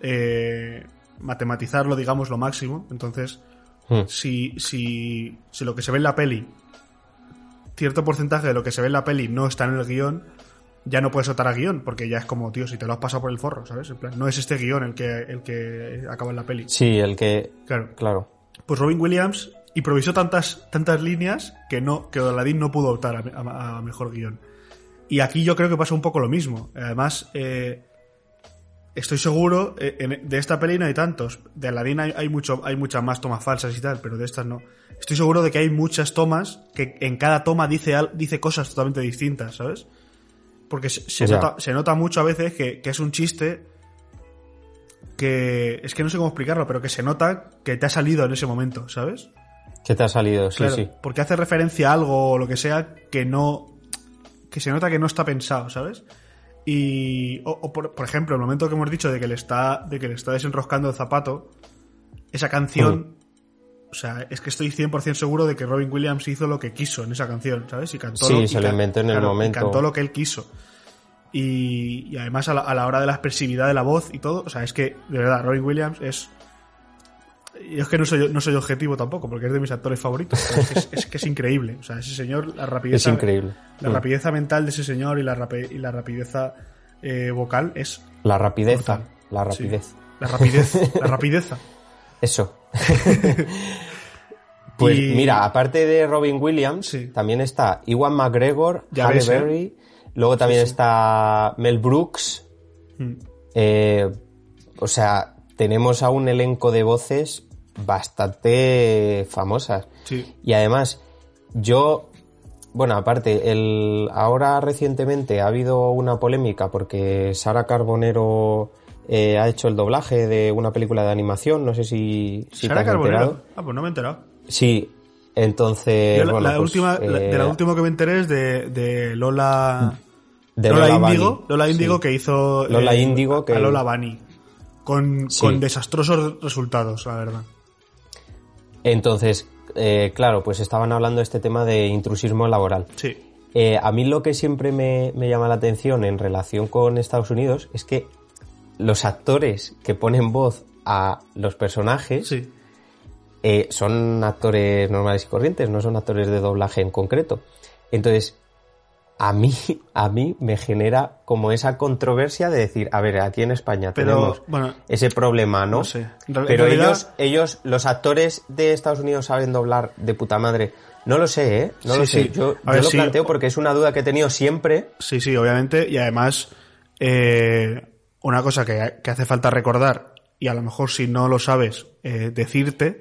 eh, matematizarlo, digamos, lo máximo. Entonces, Hmm. si, si, si lo que se ve en la peli, cierto porcentaje de lo que se ve en la peli no está en el guion, ya no puedes optar a guion, porque ya es como, tío, si te lo has pasado por el forro, ¿sabes? En plan, no es este guion el que, el que acaba en la peli. Sí, el que, Claro. claro. Pues Robin Williams improvisó tantas, tantas líneas que no que Aladdin no pudo optar a, a- a mejor guion. Y aquí yo creo que pasa un poco lo mismo. Además, eh, estoy seguro, eh, en- de esta peli no hay tantos. De Aladdin hay, hay, mucho, hay muchas más tomas falsas y tal, pero de estas no. Estoy seguro de que hay muchas tomas que en cada toma dice, dice cosas totalmente distintas, ¿sabes? Porque se, nota, se nota mucho a veces que, que es un chiste que es que no sé cómo explicarlo, pero que se nota que te ha salido en ese momento, ¿sabes? ¿Qué te ha salido? Sí, Claro, sí. Porque hace referencia a algo o lo que sea que no. que se nota que no está pensado, ¿sabes? Y. O, o por, por ejemplo, el momento que hemos dicho de que le está. de que le está desenroscando el zapato. Esa canción. O sea, es que estoy 100% seguro de que Robin Williams hizo lo que quiso en esa canción, ¿sabes? Y cantó Sí, lo, y se lo ca- inventó en el y momento. cantó lo que él quiso. Y, y además a la, a la hora de la expresividad de la voz y todo, o sea, es que, de verdad, Robin Williams es. Yo es que no soy, no soy objetivo tampoco, porque es de mis actores favoritos. Es que es, es que es increíble. O sea, ese señor, la rapidez. Es increíble. La Mm. rapidez mental de ese señor y la, rapi- y la rapidez eh, vocal es. La rapidez, la sí. rapidez. La rapidez. la [laughs] rapideza. Eso. [laughs] pues Y- mira, aparte de Robin Williams, Sí. también está Iwan McGregor, Halle ves, ¿eh? Berry, luego también está Mel Brooks. Mm. eh, o sea, tenemos a un elenco de voces bastante famosas. Sí. Y además, yo, bueno, aparte, el, ahora recientemente ha habido una polémica porque Sara Carbonero eh, ha hecho el doblaje de una película de animación, no sé si, si te Sara has Carbonero. enterado. Ah, pues no me he enterado. Sí, entonces, Yo la, bueno, la pues, última, la- de la eh, última que me enteré es de, de Lola. de Lola, Lola Bunny, Lola Índigo sí. que hizo eh, Lola Índigo a- que- a Lola Bunny con, Sí. con desastrosos resultados, la verdad. Entonces, eh, claro, pues estaban hablando de este tema de intrusismo laboral. Sí. Eh, a mí lo que siempre me, me llama la atención en relación con Estados Unidos es que los actores que ponen voz a los personajes Sí. eh, son actores normales y corrientes, no son actores de doblaje en concreto. Entonces, a mí, a mí me genera como esa controversia de decir, a ver, aquí en España Pero, tenemos bueno, ese problema, ¿no? no sé. Real- Pero realidad- ellos, ellos, los actores de Estados Unidos saben doblar de puta madre. No lo sé, ¿eh? No Sí, lo sé. sí. Yo, A yo ver, lo sí. planteo porque es una duda que he tenido siempre. Sí, sí, obviamente. Y además, eh, una cosa que, que hace falta recordar, y a lo mejor si no lo sabes, eh, decirte,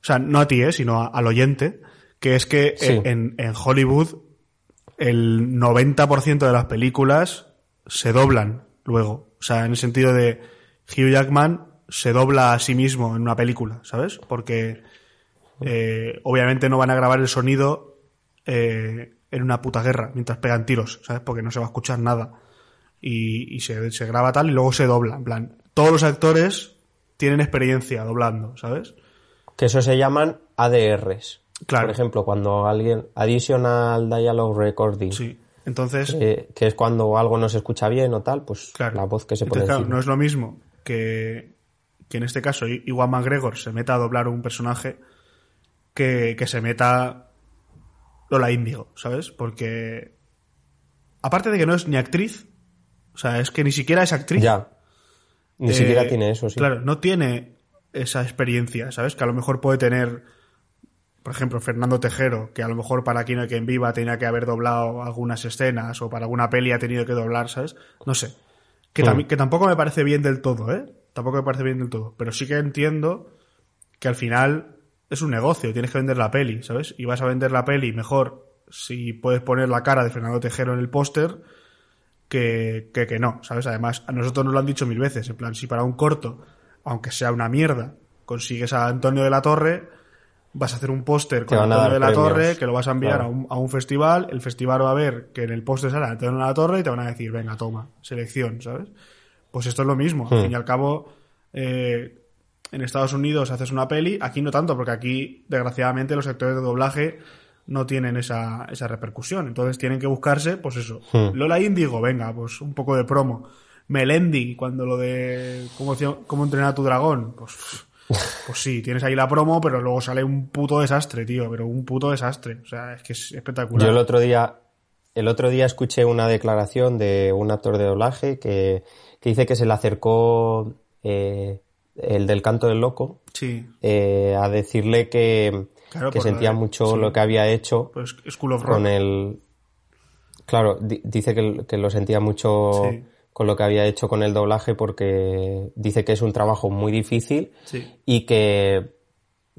o sea, no a ti, eh, sino a- al oyente, que es que en Hollywood el 90% de las películas se doblan luego. O sea, en el sentido de Hugh Jackman se dobla a sí mismo en una película, ¿sabes? Porque eh, obviamente no van a grabar el sonido eh, en una puta guerra mientras pegan tiros, ¿sabes? Porque no se va a escuchar nada. Y, y se, se graba tal y luego se dobla. En plan, todos los actores tienen experiencia doblando, ¿sabes? Que eso se llaman ADRs. Claro. Por ejemplo, cuando alguien. Additional Dialogue Recording. Sí. Entonces, que, que es cuando algo no se escucha bien o tal, pues Claro. la voz que se pone Entonces, claro, encima. no es lo mismo que, que en este caso Iwan McGregor se meta a doblar un personaje que, que se meta Lola Índigo, ¿sabes? Porque aparte de que no es ni actriz, o sea, es que ni siquiera es actriz. Ya. Ni eh, siquiera tiene eso, sí. Claro, no tiene esa experiencia, ¿sabes? Que a lo mejor puede tener, por ejemplo, Fernando Tejero, que a lo mejor para Aquí no hay quien viva tenía que haber doblado algunas escenas o para alguna peli ha tenido que doblar, ¿sabes? No sé. Que, que tampoco me parece bien del todo, ¿eh? Tampoco me parece bien del todo. Pero sí que entiendo que al final es un negocio, tienes que vender la peli, ¿sabes? Y vas a vender la peli mejor si puedes poner la cara de Fernando Tejero en el póster que, que, que no, ¿sabes? Además, a nosotros nos lo han dicho mil veces, en plan, si para un corto, aunque sea una mierda, consigues a Antonio de la Torre, vas a hacer un póster con Antonio de la premios. Torre, que lo vas a enviar Claro. a, un, a un festival, el festival va a ver que en el póster sale Antonio de la Torre y te van a decir, venga, toma, selección, ¿sabes? Pues esto es lo mismo, al Hmm. fin y al cabo, eh, en Estados Unidos haces una peli, aquí no tanto, porque aquí, desgraciadamente, los actores de doblaje no tienen esa, esa repercusión. Entonces tienen que buscarse, pues eso. Hmm. Lola Índigo, venga, pues un poco de promo. Melendi, cuando lo de cómo, cómo entrenar a tu dragón, pues, pues sí, tienes ahí la promo, pero luego sale un puto desastre, tío, pero un puto desastre. O sea, es que es espectacular. Yo el otro día, el otro día escuché una declaración de un actor de doblaje que, que dice que se le acercó eh, el del canto del loco Sí, eh, a decirle que, Claro, que lo sentía de- mucho sí. lo que había hecho pues con el claro di- dice que, que lo sentía mucho Sí. Con lo que había hecho con el doblaje porque dice que es un trabajo muy difícil Sí. y que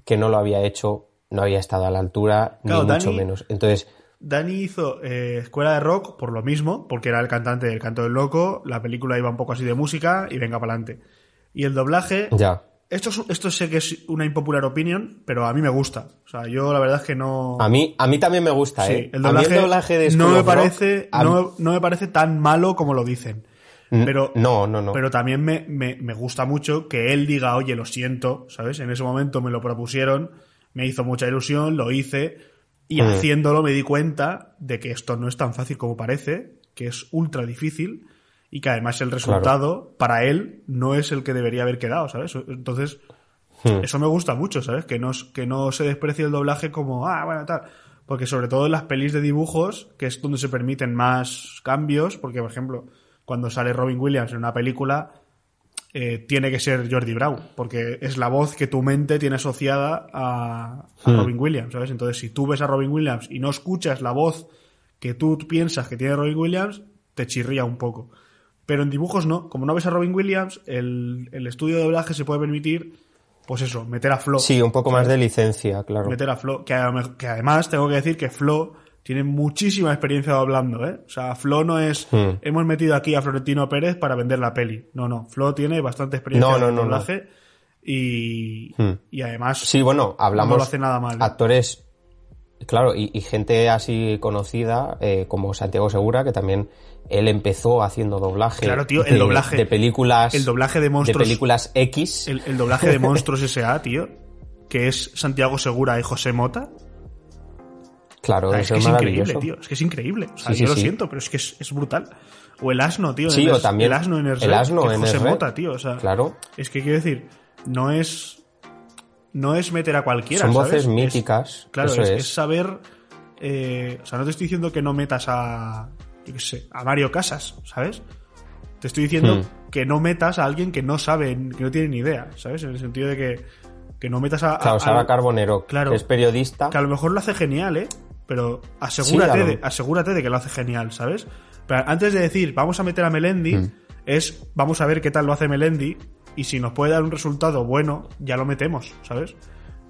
que no lo había hecho no había estado a la altura Claro, ni mucho menos entonces Dani hizo eh, escuela de rock por lo mismo, porque era el cantante del canto del loco, la película iba un poco así de música y venga para adelante. Y el doblaje, ya esto, es- esto sé que es una impopular opinion, pero a mí me gusta. O sea, yo la verdad es que no... a mí a mí también me gusta Sí, ¿eh? el a mí doblaje, el doblaje de no me of Rock, parece a- no, no me parece tan malo como lo dicen. Pero, no no no pero también me, me, me gusta mucho que él diga, oye, lo siento, ¿sabes? En ese momento me lo propusieron, me hizo mucha ilusión, lo hice, y Mm. haciéndolo me di cuenta de que esto no es tan fácil como parece, que es ultra difícil, y que además el resultado, para él, no es el que debería haber quedado, ¿sabes? Entonces, Hmm. eso me gusta mucho, ¿sabes? Que no, que no se desprecie el doblaje como, ah, bueno, tal. Porque sobre todo en las pelis de dibujos, que es donde se permiten más cambios, porque, por ejemplo, cuando sale Robin Williams en una película, eh, tiene que ser Jordi Brown, porque es la voz que tu mente tiene asociada a, a Hmm. Robin Williams, ¿sabes? Entonces, si tú ves a Robin Williams y no escuchas la voz que tú piensas que tiene Robin Williams, te chirría un poco. Pero en dibujos no, como no ves a Robin Williams, el, el estudio de doblaje se puede permitir, pues eso, meter a Flo. sí un poco más de licencia claro Meter a Flo, que, que además tengo que decir que Flo tiene muchísima experiencia doblando, ¿eh? O sea, Flo no es, Hmm. hemos metido aquí a Florentino Pérez para vender la peli. No, no, Flo tiene bastante experiencia No, no, en no, doblaje y, Hmm. y además Sí, bueno, hablamos no lo hace nada mal. ¿eh? actores, claro, y, y gente así conocida eh, como Santiago Segura, que también él empezó haciendo doblaje, Claro, tío, el de, doblaje- de películas, el doblaje de monstruos- películas X, El, el doblaje de [laughs] Monstruos S.A., tío, que es Santiago Segura y José Mota. Claro, O sea, eso es que es increíble, tío. Es que es increíble. O sea, Sí, sí, yo lo sí. siento, pero es que es, es brutal. O el asno, tío. Sí, en o el- también El asno en el, el asno en José el. Mota, tío. O sea, Claro. es que quiero decir, no es. No es meter a cualquiera. Son ¿sabes? voces Es- míticas, claro, eso es, saber. eh, o sea, no te estoy diciendo que no metas a. Yo qué sé, a Mario Casas, ¿sabes? Te estoy diciendo Hmm. que no metas a alguien que no sabe, que no tiene ni idea, ¿sabes? En el sentido de que, que no metas a. a- Claro, Sara a- Carbonero, Claro. que es periodista, que a lo mejor lo hace genial, ¿eh? Pero asegúrate, Sí, de, asegúrate de que lo hace genial, ¿sabes? Pero antes de decir, vamos a meter a Melendi, Mm. es, vamos a ver qué tal lo hace Melendi, y si nos puede dar un resultado bueno, ya lo metemos, ¿sabes?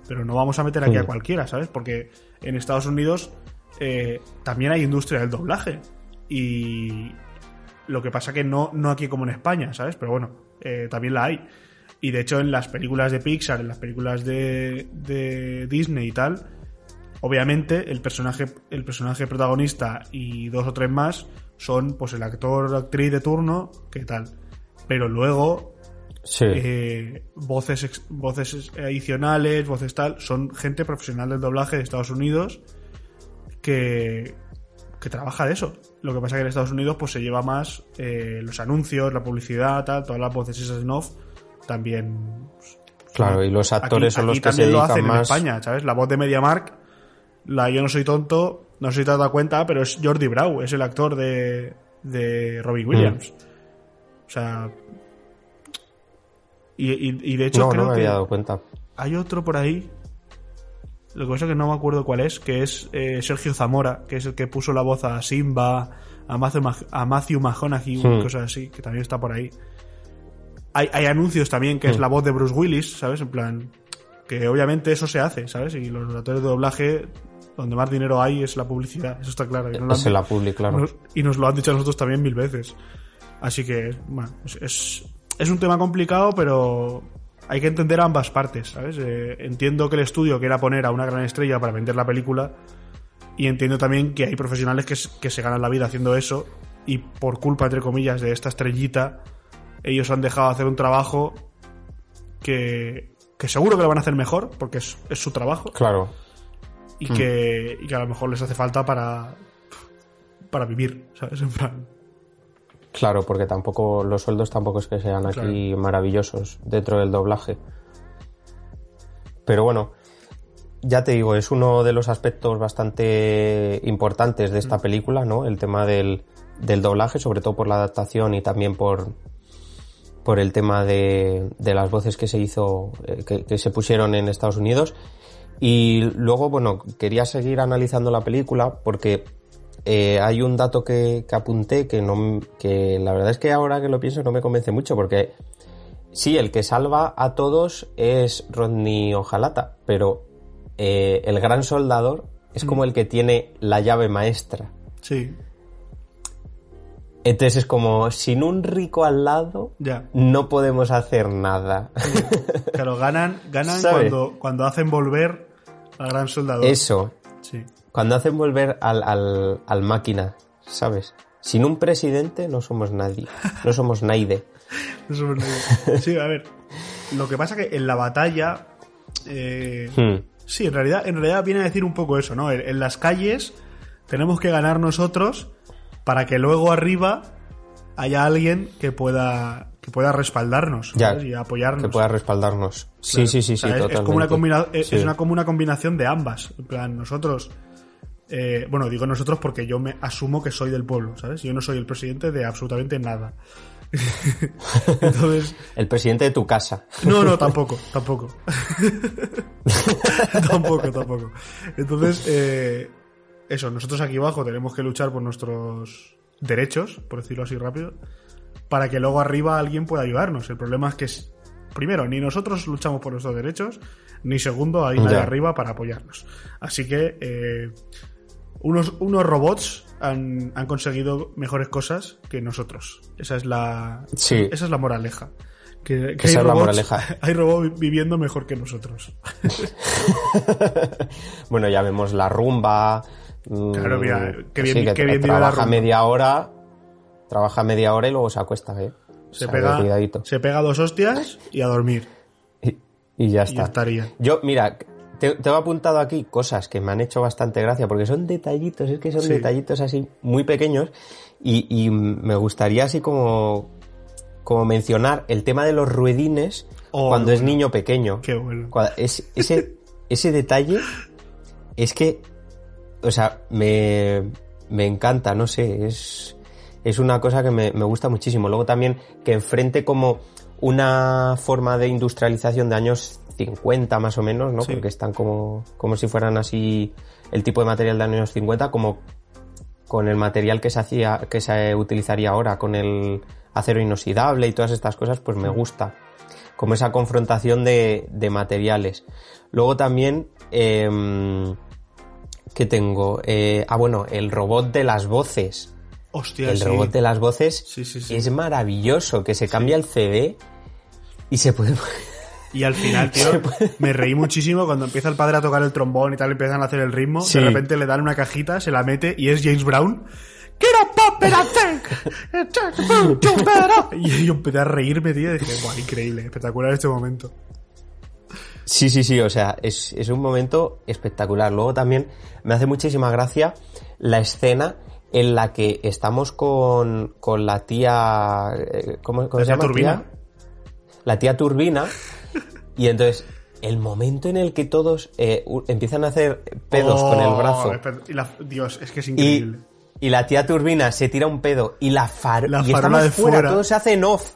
Pero no vamos a meter aquí a cualquiera, ¿sabes? Porque en Estados Unidos eh, también hay industria del doblaje. Y lo que pasa que no, no aquí como en España, ¿sabes? Pero bueno, eh, también la hay. Y de hecho en las películas de Pixar, en las películas de, de Disney y tal, obviamente el personaje, el personaje protagonista y dos o tres más son pues el actor o actriz de turno, que tal. Pero luego Sí. eh, voces, voces adicionales, voces tal, son gente profesional del doblaje de Estados Unidos que, que trabaja de eso. Lo que pasa que en Estados Unidos pues se lleva más eh, los anuncios, la publicidad, tal, todas las voces esas en off también. pues, Claro, y los actores son los que se lo hacen en más. España, ¿sabes? La voz de MediaMark, la Yo no soy tonto, no sé si te has dado cuenta, pero es Jordi Brau, es el actor de, de Robin Mm. Williams. O sea. Y, y- y de hecho, No, creo no me había dado cuenta. hay otro por ahí. Lo que pasa es que no me acuerdo cuál es, que es eh, Sergio Zamora, que es el que puso la voz a Simba, a Matthew, a Matthew McConaughey, Hmm. cosas así, que también está por ahí. Hay, hay anuncios también, que es Hmm. la voz de Bruce Willis, ¿sabes? En plan, que obviamente eso se hace, ¿sabes? Y los actores de doblaje, donde más dinero hay es la publicidad, eso está claro. Y nos Es han- la public, claro. nos- y nos lo han dicho a nosotros también mil veces. Así que, bueno, es, es, un tema complicado, pero hay que entender ambas partes, ¿sabes? Eh, entiendo que el estudio quiera poner a una gran estrella para vender la película y entiendo también que hay profesionales que, que se ganan la vida haciendo eso y por culpa, entre comillas, de esta estrellita, ellos han dejado de hacer un trabajo que, que seguro que lo van a hacer mejor, porque es, es su trabajo Claro. Y que, y que a lo mejor les hace falta para, para vivir, ¿sabes? En plan, Claro, porque tampoco los sueldos tampoco es que sean aquí maravillosos dentro del doblaje. Pero bueno, ya te digo, es uno de los aspectos bastante importantes de esta película, ¿no? El tema del, del doblaje, sobre todo por la adaptación y también por, por el tema de, de las voces que se hizo, eh, que, que se pusieron en Estados Unidos. Y luego, bueno, quería seguir analizando la película porque eh, hay un dato que, que apunté que no, que la verdad es que ahora que lo pienso no me convence mucho porque sí, el que salva a todos es Rodney Ojalata, pero eh, el gran soldador es como el que tiene la llave maestra. sí, Entonces es como, sin un rico al lado, ya. no podemos hacer nada. Claro, ganan, ganan [laughs] cuando, cuando hacen volver al gran soldador. Eso, Sí. cuando hacen volver al, al, al máquina, ¿sabes? Sin un presidente no somos nadie, no somos naide. Eso es- sí, a ver. Lo que pasa que en la batalla. eh, Hmm. Sí, en realidad, en realidad viene a decir un poco eso, ¿no? En, en las calles tenemos que ganar nosotros para que luego arriba haya alguien que pueda que pueda respaldarnos Ya, ¿sabes? y apoyarnos. Que pueda respaldarnos. Sí, Claro. sí, sí, O sí, sea, es- como una combina- es, Sí. es una, como una combinación de ambas. En plan, nosotros. eh, bueno, digo nosotros porque yo me asumo que soy del pueblo, ¿sabes? Yo no soy el presidente de absolutamente nada. [laughs] Entonces. [laughs] El presidente de tu casa. No, no, tampoco, tampoco. [laughs] tampoco, tampoco. Entonces, eh, eso, nosotros aquí abajo tenemos que luchar por nuestros derechos, por decirlo así rápido, para que luego arriba alguien pueda ayudarnos. El problema es que, primero, ni nosotros luchamos por nuestros derechos, ni segundo, hay nadie arriba para apoyarnos. Así que, eh, unos, unos robots han, han conseguido mejores cosas que nosotros. Esa es la, Sí. esa es la moraleja. Que, que Esa hay es la robots- moraleja. [laughs] Hay robots viviendo mejor que nosotros. [laughs] Bueno, ya vemos la rumba. mm, Claro, mira, qué bien- sí, que qué bien vive la trabaja rumba. media hora, trabaja media hora y luego se acuesta, ¿eh? Se, O sea, pega, cuidadito. se pega dos hostias y a dormir. Y, y ya Y está. ya estaría. Yo, mira, te, te he apuntado aquí cosas que me han hecho bastante gracia, porque son detallitos, es que son Sí. detallitos así muy pequeños, y, y me gustaría así como, como mencionar el tema de los ruedines Oh, cuando es niño pequeño. Qué bueno. Cua- es- ese, ese detalle es que, o sea, me, me encanta, no sé, es, es una cosa que me, me gusta muchísimo. Luego también que enfrente como una forma de industrialización de años 50 más o menos, ¿no? Sí. Porque están como, como si fueran así el tipo de material de años 50, como con el material que se hacía, que se utilizaría ahora, con el acero inoxidable y todas estas cosas, pues me gusta. Como esa confrontación de, de materiales. Luego también, eh, ¿qué tengo? Eh, ah, bueno, el robot de las voces. Hostia, el sí. robot de las voces Sí, sí, sí. es maravilloso, que se cambia el CD y se puede... [laughs] Y al final, tío, [laughs] me reí muchísimo cuando empieza el padre a tocar el trombón y tal, empiezan a hacer el ritmo. De repente le dan una cajita, se la mete y es James Brown. Think. Y yo empecé a reírme, tío, y dije, Buah, increíble, espectacular este momento. Sí, sí, sí, o sea, es, es un momento espectacular. Luego también me hace muchísima gracia la escena en la que estamos con, con la tía... eh, ¿Cómo, cómo La se tía llama? Turbina. tía? La tía Turbina. Y entonces, el momento en el que todos eh, empiezan a hacer pedos con el Oh, brazo espe- y la- Dios, es que es increíble. y la tía Turbina se tira un pedo y la, far La y farola de fuera, fuera. todo se hace en off.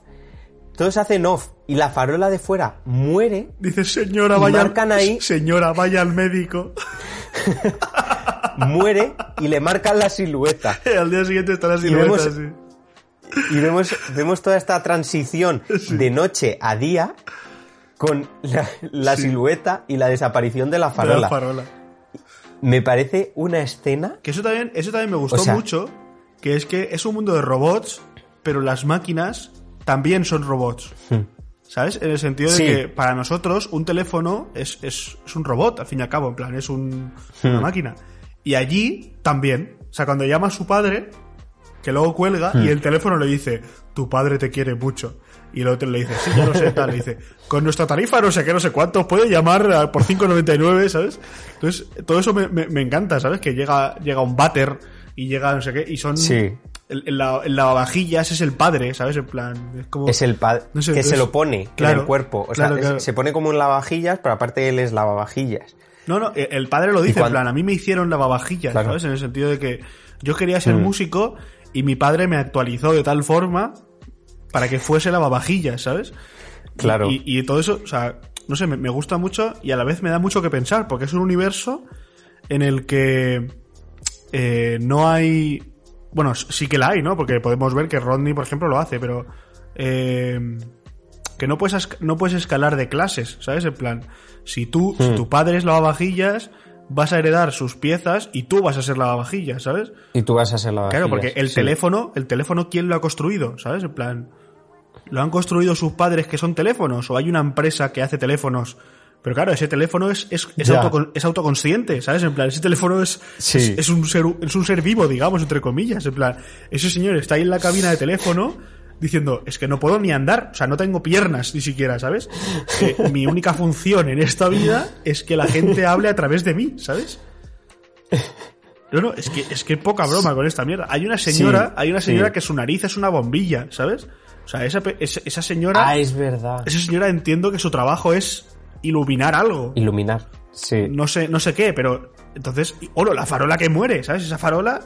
Todo se hace en off. Y la farola de fuera muere Dice, señora, y vaya. marcan ahí- Señora, vaya al médico. [laughs] muere y le marcan la silueta. [laughs] al día siguiente está la Y silueta vemos- así. Y vemos, vemos toda esta transición [laughs] de noche a día con la, la Sí. silueta y la desaparición de la de farola. la farola. Me parece una escena. Que eso también, eso también me gustó O sea- mucho, que es que es un mundo de robots, pero las máquinas también son robots. ¿Sabes? En el sentido de Hmm. Sí. que para nosotros un teléfono es, es, es un robot, al fin y al cabo, en plan, es un- una Hmm. máquina. Y allí también. O sea, cuando llama a su padre, que luego cuelga Hmm. y el teléfono le dice, tu padre te quiere mucho. Y el otro le dice, sí, ya lo sé, tal. Le dice, con nuestra tarifa no sé qué, no sé cuánto, puede llamar por 5.99, ¿sabes? Entonces, todo eso me, me- me encanta, ¿sabes? Que llega, llega un váter y llega no sé qué, y son... Sí. El, el, la- el lavavajillas es el padre, ¿sabes? En plan, es como... Es el padre No sé, que se lo pone Claro, en el cuerpo. O sea, claro, es- claro. se pone como un lavavajillas, pero aparte él es lavavajillas. No, no, el el padre lo dice, en plan, a mí me hicieron lavavajillas, Claro. ¿sabes? En el sentido de que yo quería ser Mm. músico y mi padre me actualizó de tal forma para que fuese lavavajillas, ¿sabes? Claro. Y, y todo eso, o sea, no sé, me, me gusta mucho y a la vez me da mucho que pensar, porque es un universo en el que eh, no hay... Bueno, sí que la hay, ¿no? Porque podemos ver que Rodney, por ejemplo, lo hace, pero... eh, que no puedes, no puedes escalar de clases, ¿sabes? En plan, si tú, si Hmm. tu padre es lavavajillas, vas a heredar sus piezas y tú vas a ser lavavajillas, ¿sabes? Y tú vas a ser lavavajillas. Claro, porque el sí. teléfono, el teléfono, ¿quién lo ha construido? ¿Sabes? En plan, ¿lo han construido sus padres que son teléfonos? ¿O hay una empresa que hace teléfonos? Pero claro, ese teléfono es, es, es, autocon- es autoconsciente, ¿sabes? En plan, ese teléfono es, Sí. es, es un ser, es un ser vivo, digamos, entre comillas. En plan, ese señor está ahí en la cabina de teléfono diciendo, es que no puedo ni andar, o sea, no tengo piernas ni siquiera, ¿sabes? [laughs] Mi única función en esta vida es que la gente hable a través de mí, ¿sabes? No, no, es que, es que poca broma con esta mierda. Hay una señora, Sí, hay una señora sí. que su nariz es una bombilla, ¿sabes? O sea, esa, esa, señora, Ah, es verdad. esa señora entiendo que su trabajo es iluminar algo. Iluminar. Sí. No sé, no sé qué, pero entonces, oro, la farola que muere, ¿sabes? Esa farola,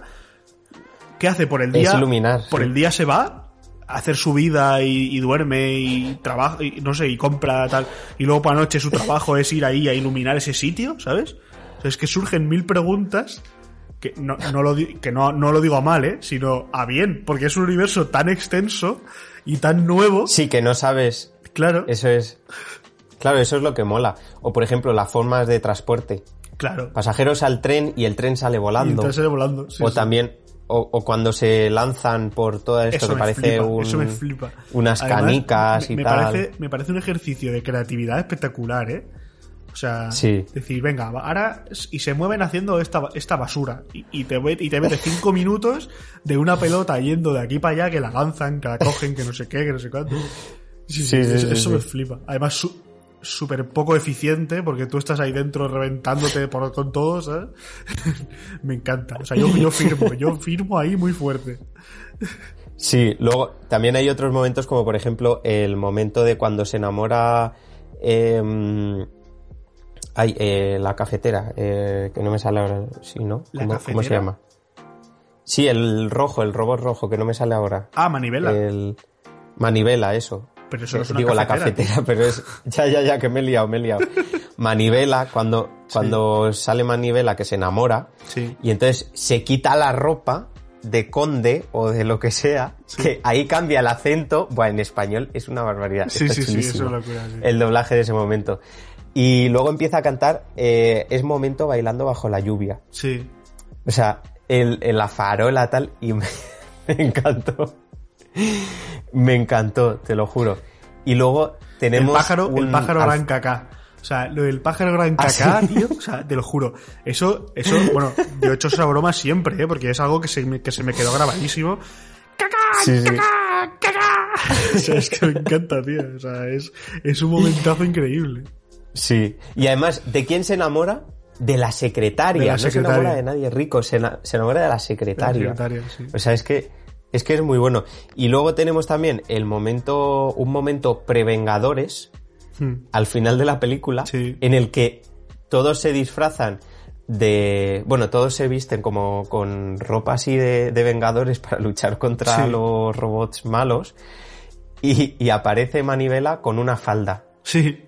¿qué hace por el Es día? iluminar, Por sí. el día se va hacer su vida y, y duerme y trabaja, y no sé, y compra tal. Y luego por la noche su trabajo es ir ahí a iluminar ese sitio, ¿sabes? O sea, es que surgen mil preguntas que no, no lo, que no, no lo digo a mal, ¿eh? Sino a bien, porque es un universo tan extenso y tan nuevo. Sí, que no sabes. Claro, Eso es. Claro, eso es lo que mola. O por ejemplo, las formas de transporte. claro. Pasajeros al tren y el tren sale Y volando. entonces sale volando. sí, o sí. también. O, o cuando se lanzan por todo esto Eso que me parece flipa, un, eso me flipa. unas Además, canicas me, y me tal. Parece, me parece un ejercicio de creatividad espectacular, ¿eh? O sea, Sí. decir, venga, ahora. Y se mueven haciendo esta, esta basura. Y, y te, y te metes cinco minutos de una pelota yendo de aquí para allá, que la lanzan, que la cogen, que no sé qué, que no sé cuánto. Sí, sí, Sí, sí, eso, sí, eso sí. me flipa. Además, su- súper poco eficiente, porque tú estás ahí dentro reventándote por, con todo, ¿sabes? [laughs] me encanta. O sea, yo, yo firmo, yo firmo ahí muy fuerte. Sí, luego también hay otros momentos como por ejemplo el momento de cuando se enamora eh, ay, eh, la cafetera, eh, que no me sale ahora, sí, ¿no? ¿La ¿Cómo, cómo se cafetera? llama? Sí, el rojo, el robot rojo, que no me sale ahora. Ah, manivela. El manivela, eso. Pero eso no es una Digo la cafetera, pero es [laughs] ya ya ya que me he liado, me he liado. [laughs] Manivela cuando cuando sale Manivela que se enamora Sí. y entonces se quita la ropa de conde o de lo que sea, que ahí cambia el acento, bueno, en español es una barbaridad. Sí, sí, sí, eso es locura. El doblaje de ese momento. Y luego empieza a cantar eh, Es momento bailando bajo la lluvia. Sí. O sea, el, el- la farola tal y me, [laughs] me encantó. Me encantó, te lo juro. Y luego El tenemos pájaro, el pájaro gran cacá. O sea, lo del pájaro gran ¿Ah, cacá, sí? tío, o sea, te lo juro. Eso, eso, bueno, yo he hecho esa broma siempre, ¿eh? porque es algo que se me, que se me quedó grabadísimo. ¡Cacá! Sí, sí. ¡Cacá! [laughs] O sea, es que me encanta, tío. O sea, es, es un momentazo increíble. Sí. Y además, ¿de quién se enamora? De la secretaria. De la No se enamora de nadie rico, se, ena- se enamora de la secretaria. La secretaria, sí. O sea, es que es que es muy bueno. Y luego tenemos también el momento, un momento prevengadores Hmm. al final de la película, Sí. en el que todos se disfrazan de, bueno, todos se visten como con ropa así de, de vengadores para luchar contra Sí. los robots malos. Y, y aparece Manivela con una falda. Sí.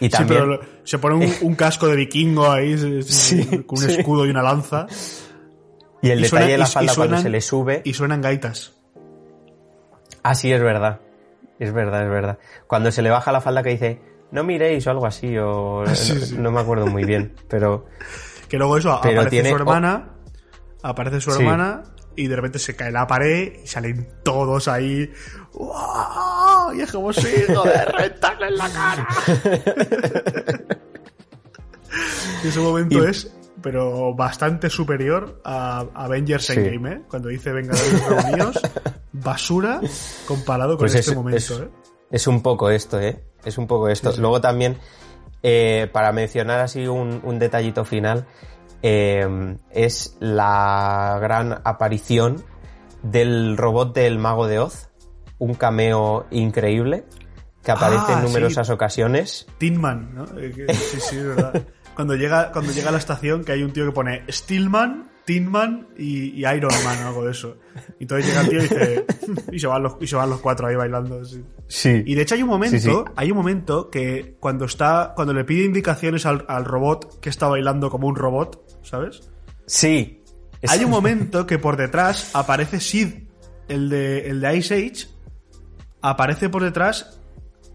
Y Sí, también pero lo- se pone un, [laughs] un casco de vikingo ahí, Sí, con un sí. escudo y una lanza. Y el Y detalle suena- de la y- y falda cuando se le sube. Y suenan gaitas. Ah, sí, es verdad. Es verdad, es verdad. Cuando se le baja la falda que dice, no miréis o algo así, o [laughs] Sí, no, sí. no me acuerdo muy bien. Pero Que luego eso, Pero aparece tiene- su hermana, aparece su Sí. hermana y de repente se cae la pared y salen todos ahí. ¡Wow! Y es como, sí, joder, reventarle en la cara. [laughs] [laughs] y ese momento Y- es, pero bastante superior a Avengers Sí. Endgame, ¿eh? Cuando dice Vengadores reunidos, [laughs] basura comparado con Pues este es, momento, es- ¿eh? es un poco esto, ¿eh? Es un poco esto. Luego también, eh, para mencionar así un, un detallito final, eh, es la gran aparición del robot del mago de Oz, un cameo increíble que aparece Ah, en sí. numerosas ocasiones. Tin Man, ¿no? Eh, Sí, sí, es verdad. [laughs] Cuando llega, cuando llega a la estación, que hay un tío que pone Steelman, Tin Man y, y Iron Man o algo de eso. Y entonces llega el tío y dice. Y se van los, y se van los cuatro ahí bailando. sí. Sí. Y de hecho hay un momento, Sí, sí. hay un momento que cuando está, cuando le pide indicaciones al, al robot que está bailando como un robot, ¿sabes? Sí. Es- Hay un momento que por detrás aparece Sid, el de, el de Ice Age, aparece por detrás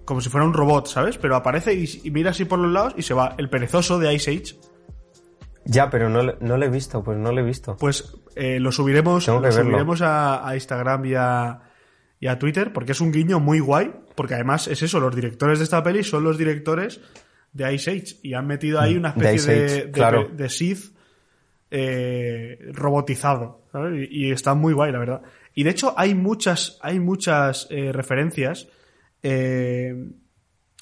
como si fuera un robot, ¿sabes? Pero aparece y, y mira así por los lados y se va. El perezoso de Ice Age, Ya, pero no, no lo he visto, pues no lo he visto. pues eh, lo subiremos, Tengo que lo verlo. subiremos a, a Instagram y a, y a Twitter, porque es un guiño muy guay, porque además es eso, los directores de esta peli son los directores de Ice Age y han metido ahí una Mm, De especie de, Age, de- claro. de Sith eh, robotizado, ¿sabes? Y, y está muy guay, la verdad. Y de hecho hay muchas, hay muchas eh, referencias. Eh,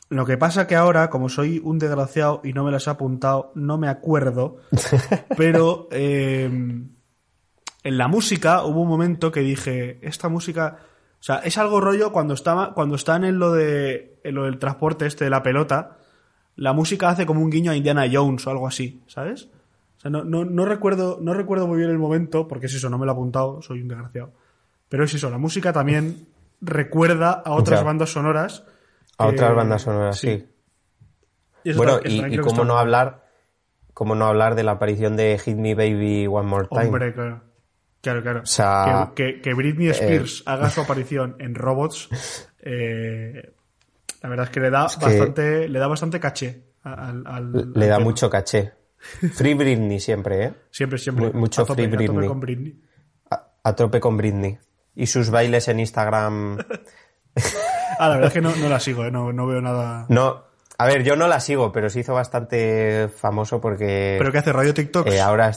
lo que pasa que ahora, como soy un desgraciado y no me las he apuntado, no me acuerdo. [laughs] pero eh, en la música hubo un momento que dije, esta música, o sea, es algo rollo cuando estaba, cuando están en lo de, en lo del transporte este de la pelota, la música hace como un guiño a Indiana Jones o algo así, ¿sabes? O sea, no, no, no recuerdo, no recuerdo muy bien el momento, porque es eso, no me lo he apuntado, soy un desgraciado. Pero es eso, la música también recuerda a otras Ya. bandas sonoras. A otras bandas sonoras, sí. Y Bueno, y, y cómo no hablar, cómo no hablar de la aparición de Hit Me Baby One More Time. Hombre, claro. Claro, claro. O sea, que, que- que Britney Spears [laughs] haga su aparición en Robots, [laughs] eh, la verdad es que le da bastante, le da bastante caché al, al- Le al da tema. mucho caché. Free Britney siempre, ¿eh? Siempre, siempre. mu- mucho a tope, Free a tope Britney. con Britney. A, a tope con Britney. Y sus bailes en Instagram. [laughs] Ah, la verdad es que no, no la sigo, eh, no, no veo nada. No, a ver, yo no la sigo, pero se hizo bastante famoso porque ¿Pero qué hace? ¿Radio TikToks? eh, ahora...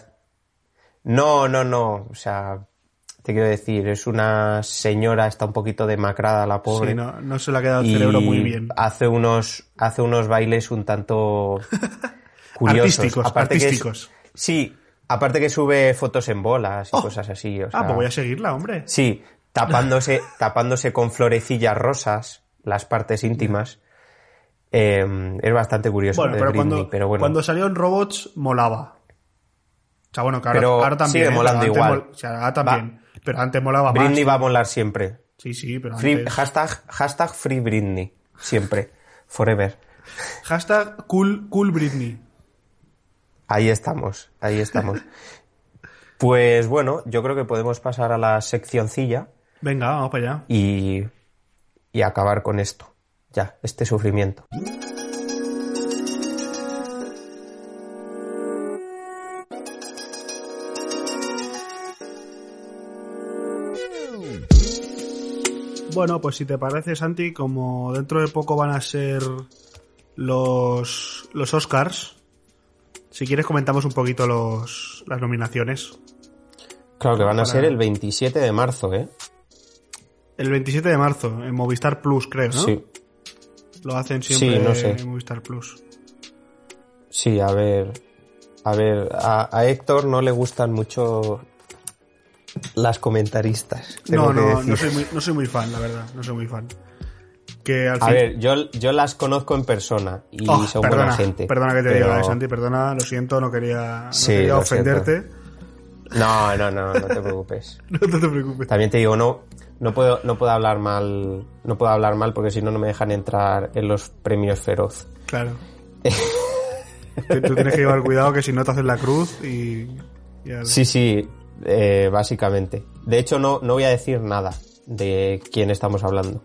No, no, no. O sea, te quiero decir, es una señora, está un poquito demacrada la pobre. sí, no, no se le ha quedado el cerebro muy bien. Hace unos, hace unos bailes un tanto [laughs] curiosos. Artísticos, Aparte que es- artísticos. sí, aparte que sube fotos en bolas y Oh. cosas así. o Ah, sea, pues voy a seguirla, hombre. Sí, tapándose, [laughs] tapándose con florecillas rosas las partes íntimas. Eh, es bastante curioso. Bueno, de pero Britney, cuando, pero bueno. cuando salió en Robots, molaba. O sea, bueno, que ahora, Pero ahora también. sigue ¿eh? molando Pero antes igual. mol- o sea, ahora también. Pero antes molaba más. Britney va a molar siempre. Sí, sí, pero Free- antes... hashtag, hashtag Free Britney. Siempre. Forever. Hashtag cool, cool Britney. Ahí estamos, ahí estamos. Pues bueno, yo creo que podemos pasar a la seccioncilla Venga, vamos para allá. y, y acabar con esto. Ya, este sufrimiento. Bueno, pues si te parece, Santi, como dentro de poco van a ser los, los Oscars, si quieres comentamos un poquito los, las nominaciones. Claro que van a ser el 27 de marzo, ¿eh? El 27 de marzo, en Movistar Plus, creo, ¿no? Sí, Lo hacen siempre Sí, no sé. en Movistar Plus. sí, a ver. A ver, a, a Héctor no le gustan mucho las comentaristas. No, no, no soy, muy, no soy muy fan, la verdad, no soy muy fan. Que al A fin... ver, yo, yo las conozco en persona y Oh, son perdona, buena gente. perdona que te pero- diga, Santi, perdona, lo siento, no quería, no Sí, quería lo siento. ofenderte. No, no, no, no te preocupes. [laughs] No te preocupes. También te digo, no, no puedo, no puedo hablar mal, no puedo hablar mal porque si no no me dejan entrar en los premios feroz. Claro. [laughs] Tú tienes que llevar cuidado que si no te haces la cruz y... y al- Sí, sí, eh, básicamente. De hecho, no, no voy a decir nada de quién estamos hablando.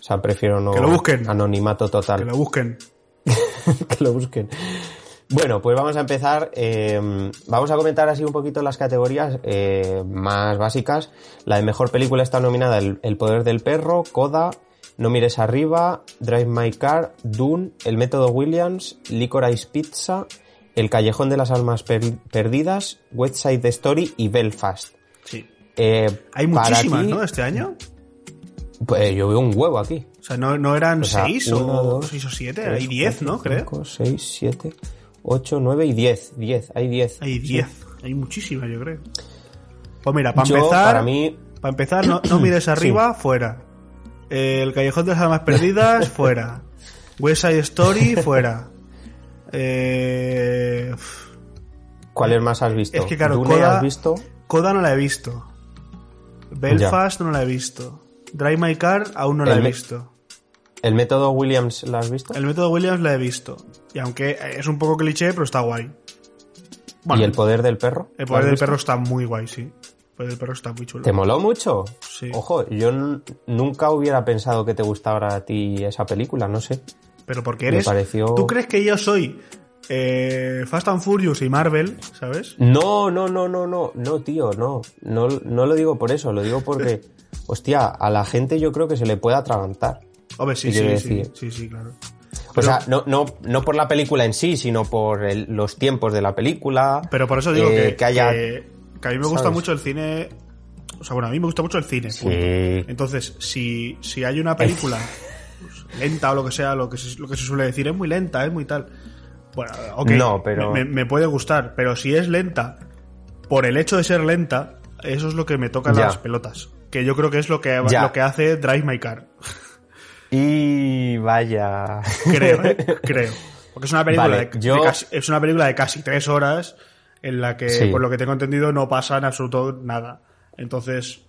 O sea, prefiero no. Que lo busquen. Anonimato total. Que lo busquen. [laughs] que lo busquen. Bueno, pues vamos a empezar. eh, vamos a comentar así un poquito las categorías eh, más básicas. La de mejor película está nominada El, El poder del perro, Coda, No mires arriba, Drive My Car, Dune, El método Williams, Licorice Pizza, El callejón de las almas per- perdidas, West Side Story y Belfast. Sí. Eh, Hay muchísimas, ti- ¿no? Este año. Pues yo veo un huevo aquí. O sea, no, no eran O sea, seis uno, o dos, seis o siete, tres, hay diez, cuatro, ¿no? Creo. cinco, seis, siete, ocho, nueve y diez. Diez, hay diez. Hay Sí. diez. Hay muchísimas, yo creo. Pues mira, para Yo, empezar, para mí, para empezar, no, no mires [coughs] arriba, fuera. Eh, el Callejón de las Almas Perdidas, [laughs] fuera. West Side Story, [laughs] fuera. Eh, ¿cuáles más has visto? Es que, claro, Dune Coda- has visto? Coda no la he visto. Belfast no la he visto. Drive My Car aún no la he visto. ¿El método Williams la has visto? El método Williams la he visto. Y aunque es un poco cliché, pero está guay. ¿Y el poder del perro? el ¿Lo poder del visto? perro está muy guay, sí. El poder del perro está muy chulo. ¿Te moló mucho? Sí. Ojo, yo nunca hubiera pensado que te gustara a ti esa película, no sé. Pero porque Me eres. pareció- ¿Tú crees que yo soy eh, Fast and Furious y Marvel, ¿sabes? No, no, no, no, no, no, tío, no. No, no lo digo por eso, lo digo porque, [laughs] hostia, a la gente yo creo que se le puede atragantar. Hombre, sí, ¿Qué sí, sí, sí, sí, claro. O sea, no, no, no por la película en sí, sino por el- los tiempos de la película. Pero por eso digo eh, que, haya. que, que a mí me gusta ¿sabes? mucho el cine. O sea, bueno, a mí me gusta mucho el cine. Sí. Entonces, si, si hay una película [laughs] pues, lenta o lo que sea, lo que, se, lo que se suele decir es muy lenta, es muy tal. Bueno, ok, No, pero- me, me puede gustar, pero si es lenta, por el hecho de ser lenta, eso es lo que me toca Ya. las pelotas. Que yo creo que es lo que, Ya. lo que hace Drive My Car. [laughs] Y vaya. Creo, ¿eh? [laughs] creo. Porque es una película, Vale, de, yo- de casi, es una película de casi tres horas en la que, Sí. por lo que tengo entendido, no pasa en absoluto nada. Entonces,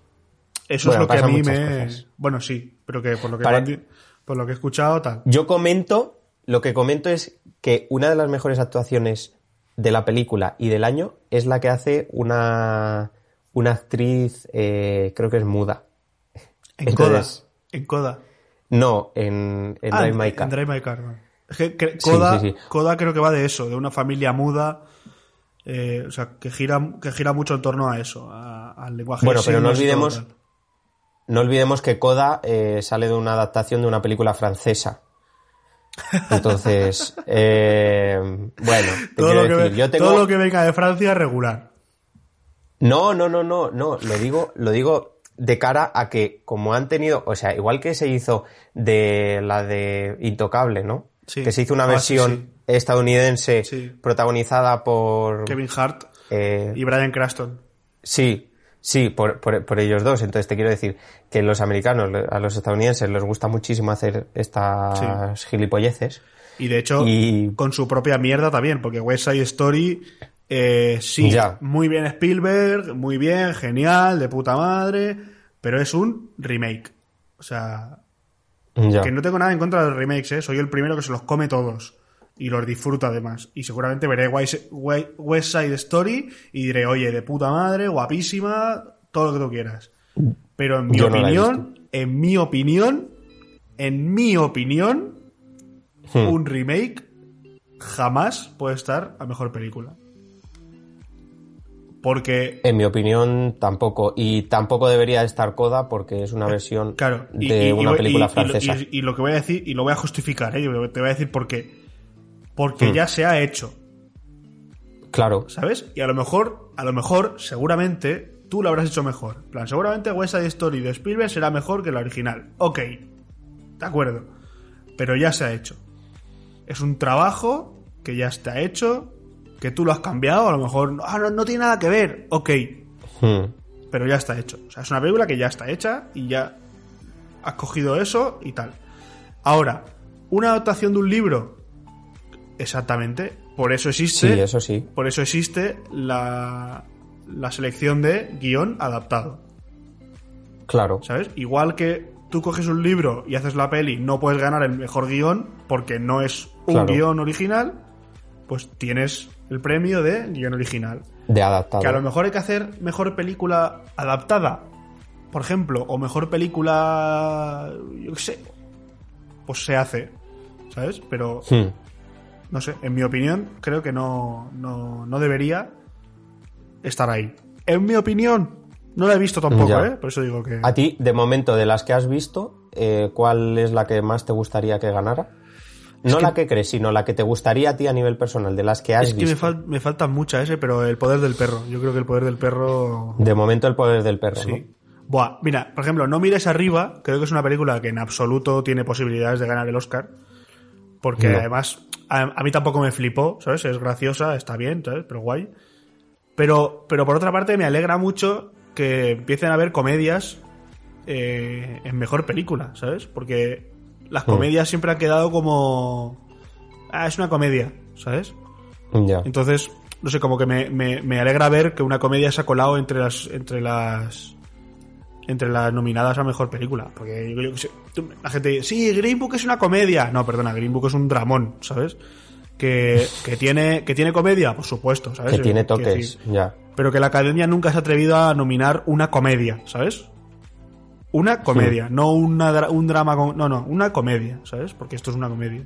eso Bueno, es lo que a mí me... cosas. Bueno, sí, pero que por lo que, por lo que he escuchado, tal. Yo comento, lo que comento es que una de las mejores actuaciones de la película y del año es la que hace una, una actriz, eh, creo que es muda. En Entonces- Coda. En Coda. No, en, en Ah, Drive My en Car. Drive My Car. Es que Coda, sí, sí. Coda creo que va de eso, de una familia muda. eh, o sea, que gira, que gira mucho en torno a eso, a- al lenguaje Bueno, pero no olvidemos-. No olvidemos que Coda eh, sale de una adaptación de una película francesa. Entonces, [laughs] eh, bueno, te Todo, lo que, decir, ve- yo tengo... todo lo que venga de Francia, regular. No, no, no, no, no, lo digo, lo digo de cara a que como han tenido, o sea, igual que se hizo de la de Intocable, ¿no? Sí. Que se hizo una Ah, versión sí. estadounidense Sí. protagonizada por Kevin Hart eh, y Brian Cranston. sí, sí, por, por, por ellos dos. Entonces te quiero decir que los americanos, a los estadounidenses les gusta muchísimo hacer estas gilipolleces. Y de hecho, Y- con su propia mierda también, porque West Side Story, eh, sí, Ya. muy bien Spielberg, muy bien, genial, de puta madre, pero es un remake. O sea, Ya. que no tengo nada en contra de los remakes, ¿eh? soy el primero que se los come todos. Y los disfruto además. Y seguramente veré West Side Story y diré, oye, de puta madre, guapísima, todo lo que tú quieras. Pero en mi Yo no opinión, en mi opinión, en mi opinión, Hmm. un remake jamás puede estar a mejor película. Porque En mi opinión, tampoco. Y tampoco debería estar Coda porque es una versión Claro, y, de y- una y- película francesa. Y, y lo que voy a decir, y lo voy a justificar, ¿eh? Te voy a decir por qué. Porque Hmm. ya se ha hecho, Claro. ¿sabes? Y a lo mejor, a lo mejor, seguramente, tú lo habrás hecho mejor. En plan, seguramente West Side Story de Spielberg será mejor que la original. Ok, de acuerdo. Pero ya se ha hecho. Es un trabajo que ya está hecho, que tú lo has cambiado, a lo mejor, ah, no, no tiene nada que ver. Ok, Hmm. pero ya está hecho. O sea, es una película que ya está hecha y ya has cogido eso y tal. Ahora, una adaptación de un libro, exactamente. Por eso existe, Sí, eso sí. por eso existe la, la selección de guion adaptado. Claro. ¿Sabes? Igual que tú coges un libro y haces la peli, no puedes ganar el mejor guion porque no es un Claro. guion original, pues tienes el premio de guion original. De adaptado. Que a lo mejor hay que hacer mejor película adaptada, por ejemplo, o mejor película, yo qué sé, pues se hace, ¿sabes? Pero, Hmm. no sé, en mi opinión, creo que no, no, no debería estar ahí. En mi opinión, no la he visto tampoco, Ya. ¿eh? Por eso digo que... A ti, de momento, de las que has visto, eh, ¿cuál es la que más te gustaría que ganara? No que- la que crees, sino la que te gustaría a ti a nivel personal, de las que has Es que me, visto. fal- me faltan muchas ese, pero el poder del perro. Yo creo que el poder del perro... De momento, el poder del perro, Sí. ¿no? Buah, mira, por ejemplo, No mires arriba, creo que es una película que en absoluto tiene posibilidades de ganar el Oscar. Porque No. además, a, a mí tampoco me flipó, ¿sabes? Es graciosa, está bien, ¿sabes? Pero guay. Pero, pero por otra parte, me alegra mucho que empiecen a haber comedias eh, en mejor película, ¿sabes? Porque las Hmm. comedias siempre han quedado como. Ah, es una comedia, ¿sabes? Ya. Entonces, no sé, como que me, me, me alegra ver que una comedia se ha colado entre las entre las entre las nominadas a mejor película. Porque yo, yo la gente dice, sí, Green Book es una comedia. No, perdona, Green Book es un dramón, ¿sabes? Que, que tiene que tiene comedia, por supuesto, ¿sabes? Que tiene toques, ya. pero que la academia nunca se ha atrevido a nominar una comedia, ¿sabes? Una comedia, no una, dra- un drama, con- no, no, una comedia, ¿sabes? Porque esto es una comedia.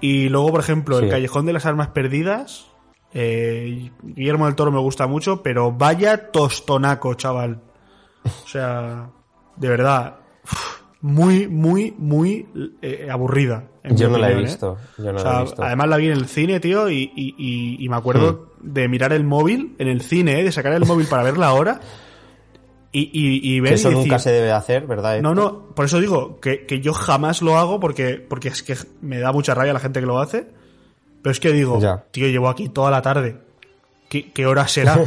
Y luego, por ejemplo, El. Callejón de las Armas Perdidas, eh, Guillermo del Toro me gusta mucho, pero vaya tostonaco, chaval. O sea, de verdad, muy, muy, muy eh, aburrida. Yo no la he ¿eh? visto, yo no O la he visto. Hmm. Además la vi en el cine, tío, y, y- y- y me acuerdo de mirar el móvil en el cine, ¿eh? de sacar el móvil para verla ahora y, y, y ver Que y eso decir, nunca se debe hacer, ¿verdad? no, no, por eso digo que, que yo jamás lo hago porque, porque es que me da mucha rabia la gente que lo hace. Pero es que digo, Ya. tío, llevo aquí toda la tarde. ¿Qué, qué hora será?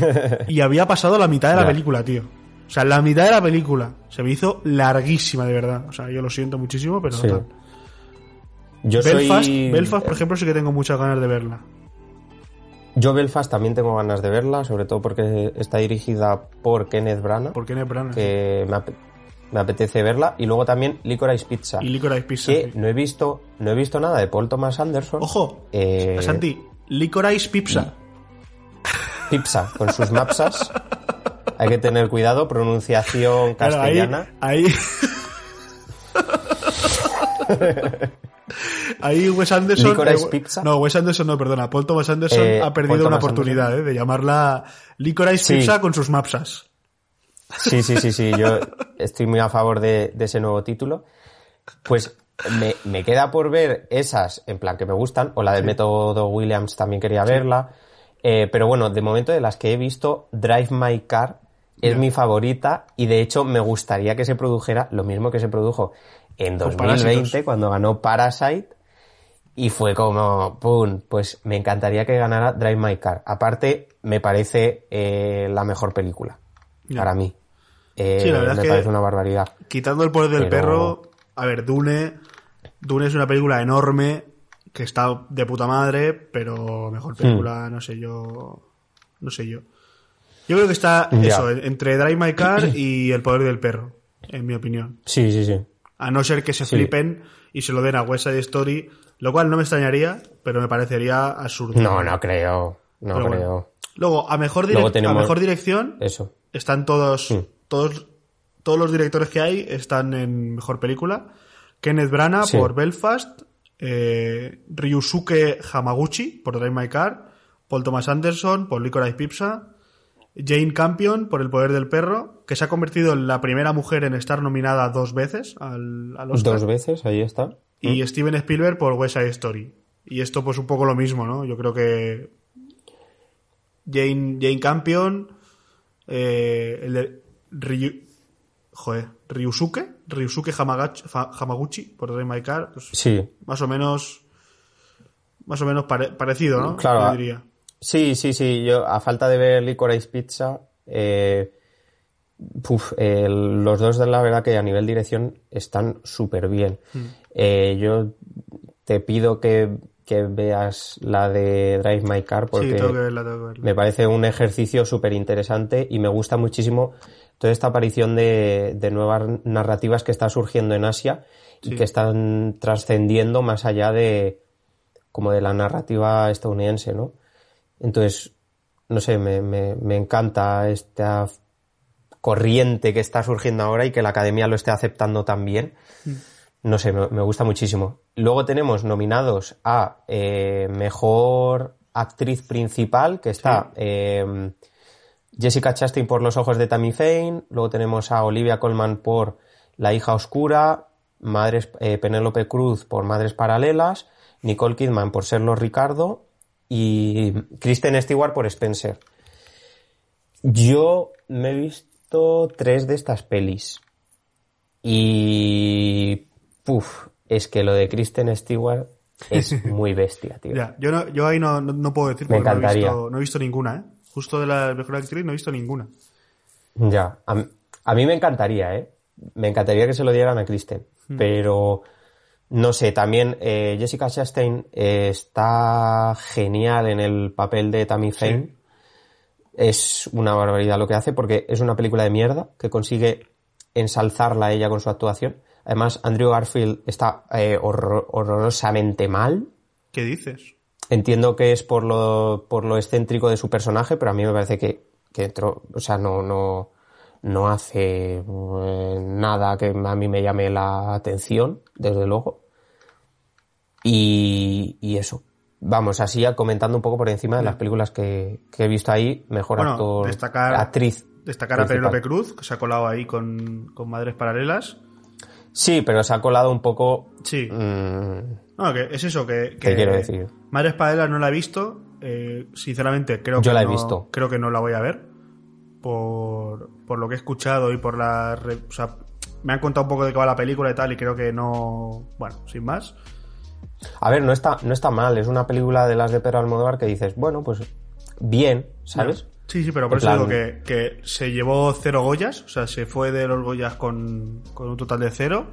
[laughs] y había pasado la mitad de la Ya. película, tío. O sea, la mitad de la película se me hizo larguísima, de verdad. O sea, yo lo siento muchísimo, pero Sí. tal. Yo Belfast, soy... Belfast, por ejemplo, sí que tengo muchas ganas de verla. Yo Belfast también tengo ganas de verla, sobre todo porque está dirigida por Kenneth Branagh, Porque no es Branagh. que me, ape- me apetece verla. Y luego también Licorice Pizza, Y Licorice Pizza. que sí. no he visto no he visto nada de Paul Thomas Anderson. Ojo, Eh, Santi, Licorice Pizza. Pizza, con sus mapsas. Hay que tener cuidado, pronunciación Claro, ahí, castellana. ahí... [laughs] Ahí Wes Anderson. Licorice eh, Pizza. No, Wes Anderson no, perdona. Paul Thomas Anderson Eh, ha perdido Paul una Thomas oportunidad eh, de llamarla Licorice Sí. Pizza con sus mapsas. Sí, sí, sí, sí, yo estoy muy a favor de, de ese nuevo título. Pues me, me queda por ver esas, en plan que me gustan, o la del método Williams también quería verla. Eh, pero bueno, de momento de las que he visto, Drive My Car es mi favorita y de hecho me gustaría que se produjera lo mismo que se produjo en Con 2020 Parásitos. cuando ganó Parasite y fue como, ¡pum! Pues me encantaría que ganara Drive My Car. Aparte, me parece eh, la mejor película para mí. Eh, Sí, la verdad me es que- parece una barbaridad. Quitando el poder del Pero- perro, a ver, Dune. Dune es una película enorme que está de puta madre, pero mejor película, Hmm. no sé yo. No sé yo. Yo creo que está eso, entre Drive My Car y El poder del perro, en mi opinión. Sí, sí, sí. A no ser que se Sí. flipen y se lo den a West Side Story, lo cual no me extrañaría, pero me parecería absurdo. No, no creo. No Pero bueno. creo. Luego, a mejor, direc- Luego tenemos- a mejor dirección, Eso. están todos, Sí. todos, todos los directores que hay están en mejor película. Kenneth Branagh Sí. por Belfast, eh, Ryusuke Hamaguchi por Drive My Car, Paul Thomas Anderson por Licorice Pizza, Jane Campion por El Poder del Perro, que se ha convertido en la primera mujer en estar nominada dos veces al, al Oscar, Dos veces, ahí está. y Steven Spielberg por West Side Story. Y esto pues un poco lo mismo, ¿no? Yo creo que Jane, Jane Campion, eh, el de Ryu, joder, Ryusuke, Ryusuke Hamaguchi por Drive My Car, pues, Sí. más o menos más o menos pare- parecido, ¿no? Claro, diría. Sí, sí, sí. Yo, a falta de ver Licorice Pizza, eh, puf, eh, los dos de la verdad que a nivel dirección están súper bien. Mm. Eh, yo te pido que, que veas la de Drive My Car porque sí, tengo que verla, tengo que verla. me parece un ejercicio súper interesante y me gusta muchísimo toda esta aparición de, de nuevas narrativas que está surgiendo en Asia y que están trascendiendo más allá de como de la narrativa estadounidense, ¿no? Entonces, no sé, me, me, me encanta esta corriente que está surgiendo ahora y que la academia lo esté aceptando también. No sé, me, me gusta muchísimo. Luego tenemos nominados a eh, Mejor Actriz Principal, que está eh, Jessica Chastain por Los Ojos de Tammy Faye, luego tenemos a Olivia Colman por La Hija Oscura, Madres, eh, Penélope Cruz por Madres Paralelas, Nicole Kidman por Serlo Ricardo y Kristen Stewart por Spencer. Yo me he visto tres de estas pelis. Y. Puf, es que lo de Kristen Stewart es [laughs] muy bestia, tío. Ya, yo, no, yo ahí no, no, no puedo decir Me porque no he, encantaría. visto, no he visto ninguna, ¿eh? Justo de la mejor actriz no he visto ninguna. Ya, a, mí me encantaría, ¿eh? Me encantaría que se lo dieran a Kristen, pero no sé, también eh, Jessica Chastain eh, está genial en el papel de Tammy Faye. Es una barbaridad lo que hace porque es una película de mierda que consigue ensalzarla ella con su actuación. Además, Andrew Garfield está eh, horror- horrorosamente mal. ¿Qué dices? Entiendo que es por lo, por lo excéntrico de su personaje, pero a mí me parece que, que entró- o sea, no, no, no hace eh, nada que a mí me llame la atención, desde luego. Y, y eso. Vamos, así comentando un poco por encima de las películas que, que he visto ahí, mejor Bueno, actor, destacar- actriz. Destacar a. Penélope Cruz, que se ha colado ahí con, con Madres Paralelas. Sí, pero se ha colado un poco. Sí. mm, No, que es eso, que, ¿Qué que quiero decir? Madres Paralelas no la he visto. eh, sinceramente, creo Yo que la he no, visto. Creo que no la voy a ver. Por, por lo que he escuchado y por la. re- o sea, me han contado un poco de qué va la película y tal, y creo que no. Bueno, sin más. A ver, no está, no está mal. Es una película de las de Pedro Almodóvar que dices, bueno, pues bien, ¿sabes? Sí, sí, pero por En eso plan- digo que, que se llevó cero Goyas, o sea, se fue de los Goyas con, con un total de cero.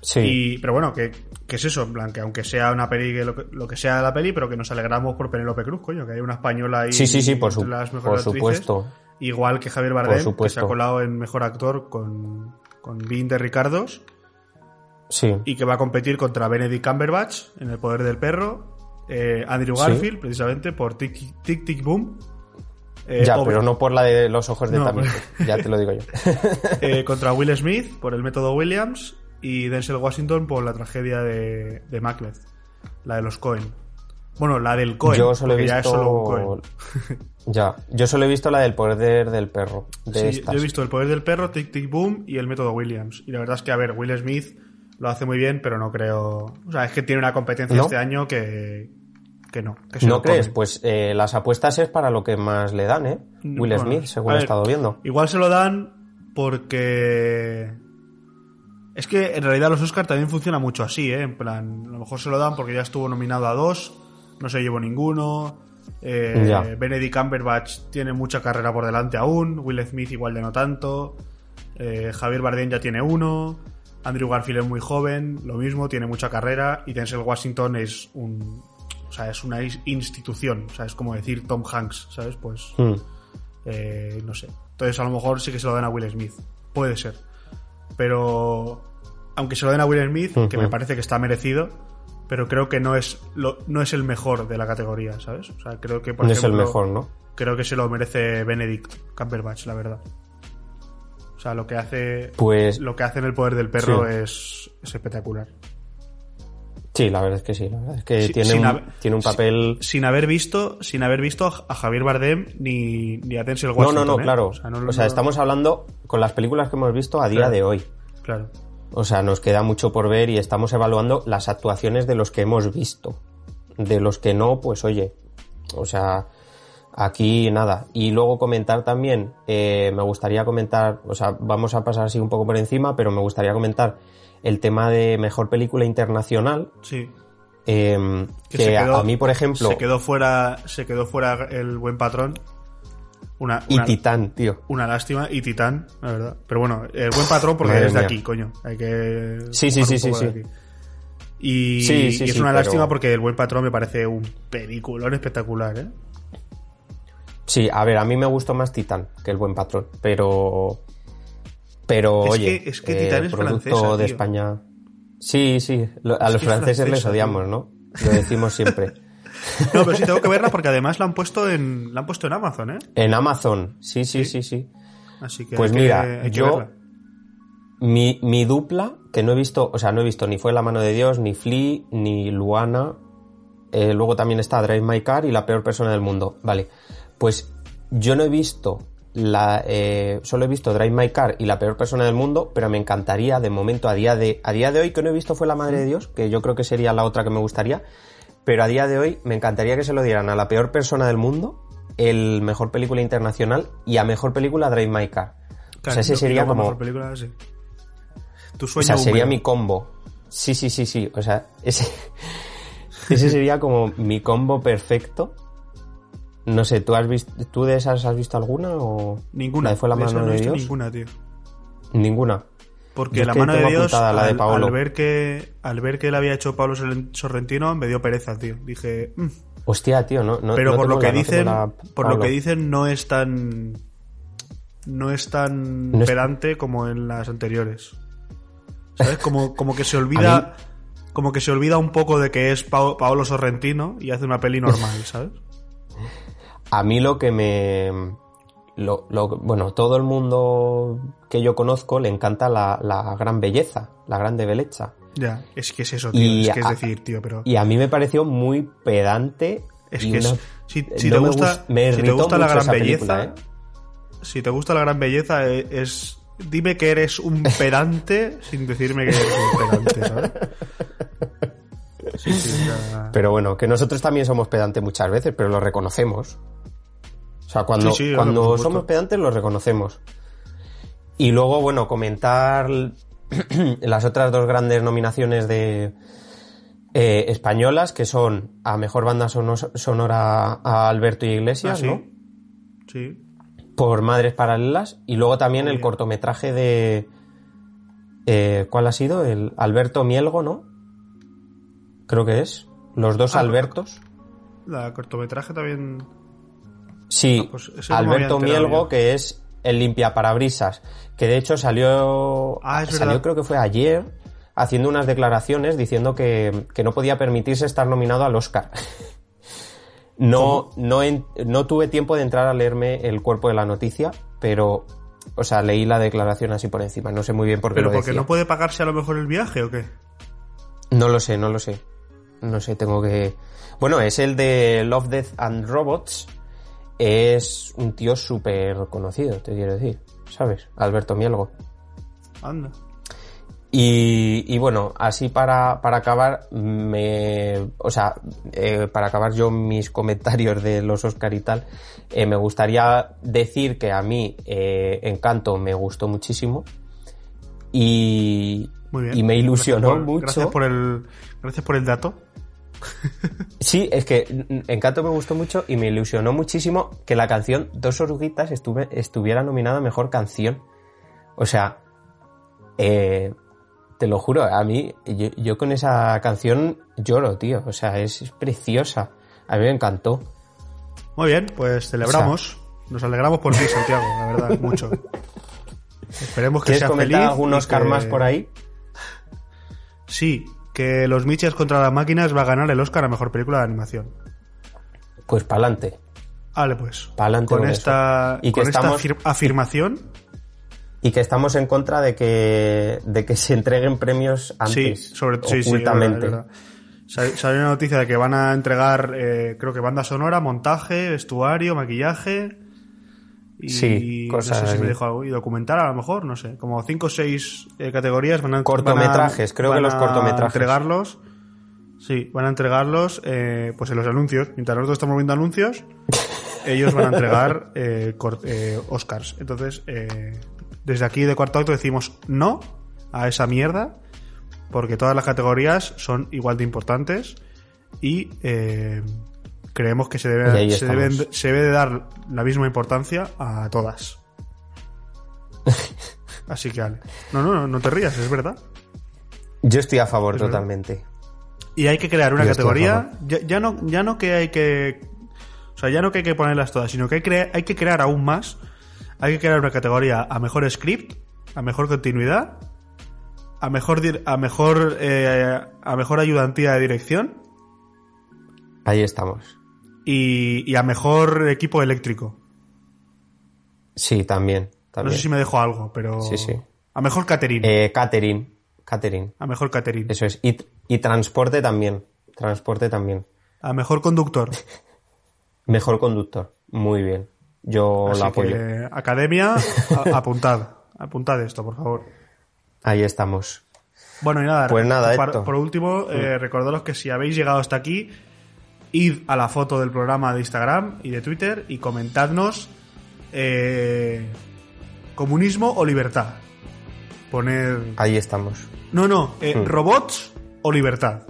Sí. Y, pero bueno, que, que es eso, en plan, que aunque sea una peli, que lo, que, lo que sea la peli, pero que nos alegramos por Penélope Cruz, coño, que hay una española ahí. Sí, sí, sí, por, su- las por supuesto. Igual que Javier Bardem, que se ha colado en mejor actor con, con 20 Ricardos Sí. y que va a competir contra Benedict Cumberbatch en El Poder del Perro, eh, Andrew Sí. Garfield, precisamente, por Tic Tic, Tic Boom. eh, ya, pero no por la de los ojos de No, [laughs] ya te lo digo yo. eh, contra Will Smith por el método Williams y Denzel Washington por la tragedia de, de Macbeth, la de los Cohen. Bueno, la del Cohen, yo solo he porque ya es solo un visto... Cohen. [laughs] ya, yo solo he visto la del poder del perro. De Sí, yo he visto El Poder del Perro, Tic Tic Boom y el método Williams. Y la verdad es que, a ver, Will Smith lo hace muy bien, pero no creo... O sea, es que tiene una competencia ¿No? este año que, que no. Que se ¿No crees? come. Pues eh, las apuestas es para lo que más le dan, ¿eh? Will Bueno, Smith, según he estado viendo. Igual se lo dan porque... Es que en realidad los Oscar también funciona mucho así, ¿eh? En plan, a lo mejor se lo dan porque ya estuvo nominado a dos, no se llevó ninguno. eh. Benedict Cumberbatch tiene mucha carrera por delante aún. Will Smith igual de no tanto. eh, Javier Bardem ya tiene uno. Andrew Garfield es muy joven, lo mismo, tiene mucha carrera. Y Denzel Washington es un... O sea, es una institución. O sea, es como decir Tom Hanks, ¿sabes? Pues... Hmm. Eh, no sé. Entonces a lo mejor sí que se lo dan a Will Smith. Puede ser. Pero aunque se lo den a Will Smith, que me Ujú. parece que está merecido, pero creo que no es lo, no es el mejor de la categoría, ¿sabes? O sea, creo que por No es el ejemplo, mejor, ¿no? Creo que se lo merece Benedict Cumberbatch, la verdad. O sea, lo que hace Pues lo que hace en el poder del perro Sí. es, es espectacular. sí, la verdad es que sí. La verdad es que Sí, tiene, un, haber- tiene un papel... Sin haber visto, sin haber visto a Javier Bardem ni, ni a Denzel No, Washington. no, no, ¿eh? claro. O sea, no- o sea, no- estamos hablando con las películas que hemos visto a día Claro. de hoy. Claro. O sea, nos queda mucho por ver y estamos evaluando las actuaciones de los que hemos visto. De los que no, pues oye. O sea, aquí nada. Y luego comentar también, eh, me gustaría comentar, o sea, vamos a pasar así un poco por encima, pero me gustaría comentar el tema de mejor película internacional. Sí. eh, Que quedó- a mí, por ejemplo, Se quedó fuera, se quedó fuera el buen patrón. Una, y Titán, tío. una lástima. Y Titán, la verdad. Pero bueno, el buen patrón porque Madre es de aquí, coño. Hay que. Sí, sí, sí, sí. Y, Sí, sí, y es sí, una pero- lástima porque el buen patrón me parece un peliculón espectacular, ¿eh? Sí, a ver, a mí me gustó más Titán que el buen patrón, pero. Pero, Es oye, que- es que eh, Titán es producto francesa, de tío. España. Sí, sí, lo- a Es los franceses les odiamos, tío. ¿no? Lo decimos siempre. [laughs] No, pero sí tengo que verla porque además la han puesto en, la han puesto en Amazon, ¿eh? En Amazon, sí, sí, sí, sí. Así que Pues hay que- mira, hay que yo- verla. Mi, mi dupla, que no he visto, o sea, no he visto ni Fue la mano de Dios, ni Flea, ni Luana. eh, luego también está Drive My Car y La peor persona del mundo. Vale, pues yo no he visto la, eh, solo he visto Drive My Car y La peor persona del mundo, pero me encantaría de momento a día de, a día de hoy que no he visto fue La madre de Dios, que yo creo que sería la otra que me gustaría, pero a día de hoy me encantaría que se lo dieran a La peor persona del mundo, el mejor película internacional y a mejor película Drive My Car. o sea, ese sería como mejor película, sí. Tu o sueño sea, sería mi combo. Sí, sí, sí, sí. O sea, ese, [laughs] ese sería como mi combo perfecto. No sé, ¿tú has visto, tú de esas has visto alguna o Ninguna. ¿La de fue la De mano no de Dios? Ninguna, tío. Ninguna. Porque Yo la mano de Dios, apuntada la de al, ver que al ver que la había hecho Pablo Sorren- Sorrentino, me dio pereza, tío. Dije, "Mm". Hostia, tío, no. no pero no por lo que la- no dicen, la- por lo que dicen no es tan no es tan No es- pedante como en las anteriores. ¿Sabes? Como, como que se olvida como que se olvida un poco de que es Pa- Paolo Sorrentino y hace una peli normal, ¿sabes? A mí lo que me. Lo, lo- bueno, todo el mundo que yo conozco le encanta la, la gran belleza, la grande belleza. Ya, es que es eso, tío. Y es que es a- decir, tío, pero Y a mí me pareció muy pedante. es que es- una- si, si no te me gusta, gust- me si te gusta la gran belleza, película, ¿eh? si te gusta la gran belleza eh, es dime que eres un [laughs] pedante sin decirme que eres un pedante, ¿sabes? [laughs] Sí, sí, Pero bueno, que nosotros también somos pedantes muchas veces, pero lo reconocemos. O sea, cuando, Sí, sí, hombre, cuando somos pedantes lo reconocemos. Y luego, bueno, comentar [clears throat] las otras dos grandes nominaciones de eh, españolas, que son a Mejor Banda Sono- Sonora a Alberto Iglesias, ¿Ah, sí? ¿no? Sí. Por Madres Paralelas, y luego también Muy el bien. cortometraje de... eh, ¿Cuál ha sido? El Alberto Mielgo, ¿no? Creo que es. Los dos Ah, Albertos. La cortometraje también. Sí, Ah, pues Alberto Mielgo, que es el limpiaparabrisas, que de hecho salió, Ah, salió creo que fue ayer, haciendo unas declaraciones diciendo que, que no podía permitirse estar nominado al Oscar. [laughs] No, no, en- no tuve tiempo de entrar a leerme el cuerpo de la noticia, pero, o sea, leí la declaración así por encima. No sé muy bien por qué ¿Pero lo porque decía. no puede pagarse a lo mejor el viaje o qué? No lo sé, no lo sé. No sé, tengo que... Bueno, es el de Love, Death and Robots. Es un tío súper conocido, te quiero decir. ¿Sabes? Alberto Mielgo. Anda. Y, y bueno, así para, para acabar, me, o sea, eh, para acabar yo mis comentarios de los Oscar y tal, eh, me gustaría decir que a mí eh, Encanto me gustó muchísimo y, Muy bien. y me ilusionó Gracias por- mucho. Gracias por el, gracias por el dato. [laughs] Sí, es que Encanto me gustó mucho y me ilusionó muchísimo que la canción Dos Oruguitas estuve, estuviera nominada a Mejor Canción. O sea, eh, te lo juro, a mí, yo, yo con esa canción lloro, tío. O sea, es, es preciosa. A mí me encantó. Muy bien, pues celebramos. Nos alegramos por ti, Santiago, la verdad, [laughs] mucho. Esperemos que ¿Quieres sea feliz. algún Oscar que- más por ahí? Sí, que Los Miches contra las máquinas va a ganar el Oscar a Mejor Película de Animación. Pues pa'lante. Vale, pues. Pa'lante con con esta. Y que con esta estamos- afir- afirmación, Y que estamos en contra de que, de que se entreguen premios sí, antes, sobre sí, sí, es verdad, es verdad. Sal- Salió una noticia de que van a entregar, eh, creo que banda sonora, montaje, vestuario, maquillaje. Y Sí, cosas no sé si me dijo algo. Y documental, a lo mejor, no sé. Como cinco o seis eh, categorías van a Cortometrajes, van a- creo que van los a cortometrajes. entregarlos. Sí, van a entregarlos eh, pues en los anuncios. Mientras nosotros estamos viendo anuncios, ellos van a entregar [laughs] eh, eh, Oscars. Entonces, eh, desde aquí de cuarto acto decimos no a esa mierda, porque todas las categorías son igual de importantes y eh, creemos que se debe, se, deben- se debe de dar la misma importancia a todas. [laughs] Así que, Ale. No, no, no, no te rías, es verdad. Yo estoy a favor Es verdad. totalmente. Y hay que crear una Yo categoría. Ya, ya no, ya no que hay que. O sea, ya no que hay que ponerlas todas, sino que hay, crea- hay que crear aún más. Hay que crear una categoría a mejor script, a mejor continuidad, a mejor a mejor eh, a mejor ayudantía de dirección Ahí estamos. Y, y a mejor equipo eléctrico. Sí, también. No sé si me dejo algo, pero Sí, sí. a mejor catering, Eh, catering. Catering. a mejor catering, Eso es. Y, y transporte también. Transporte también. a mejor conductor. [laughs] Mejor conductor. Muy bien. Yo Así lo apoyo. que academia, [laughs] a- apuntad, apuntad esto, por favor. Ahí estamos. Bueno, y nada, Pues nada, por último, eh, recordaros que si habéis llegado hasta aquí, id a la foto del programa de Instagram y de Twitter y comentadnos eh, comunismo o libertad. Poner... Ahí estamos. No, no, eh, Hmm. robots o libertad.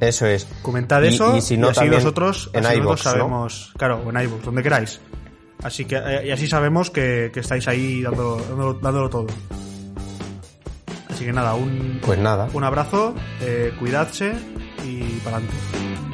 Eso es. Comentad Y- eso y si no, así nosotros, en así nosotros iVoox, ¿no? sabemos... Claro, o en iVoox, donde queráis. Así que eh, y así sabemos que, que estáis ahí dándolo, dándolo, dándolo todo. Así que nada, un, Pues nada. un abrazo, eh, cuidadse y para adelante.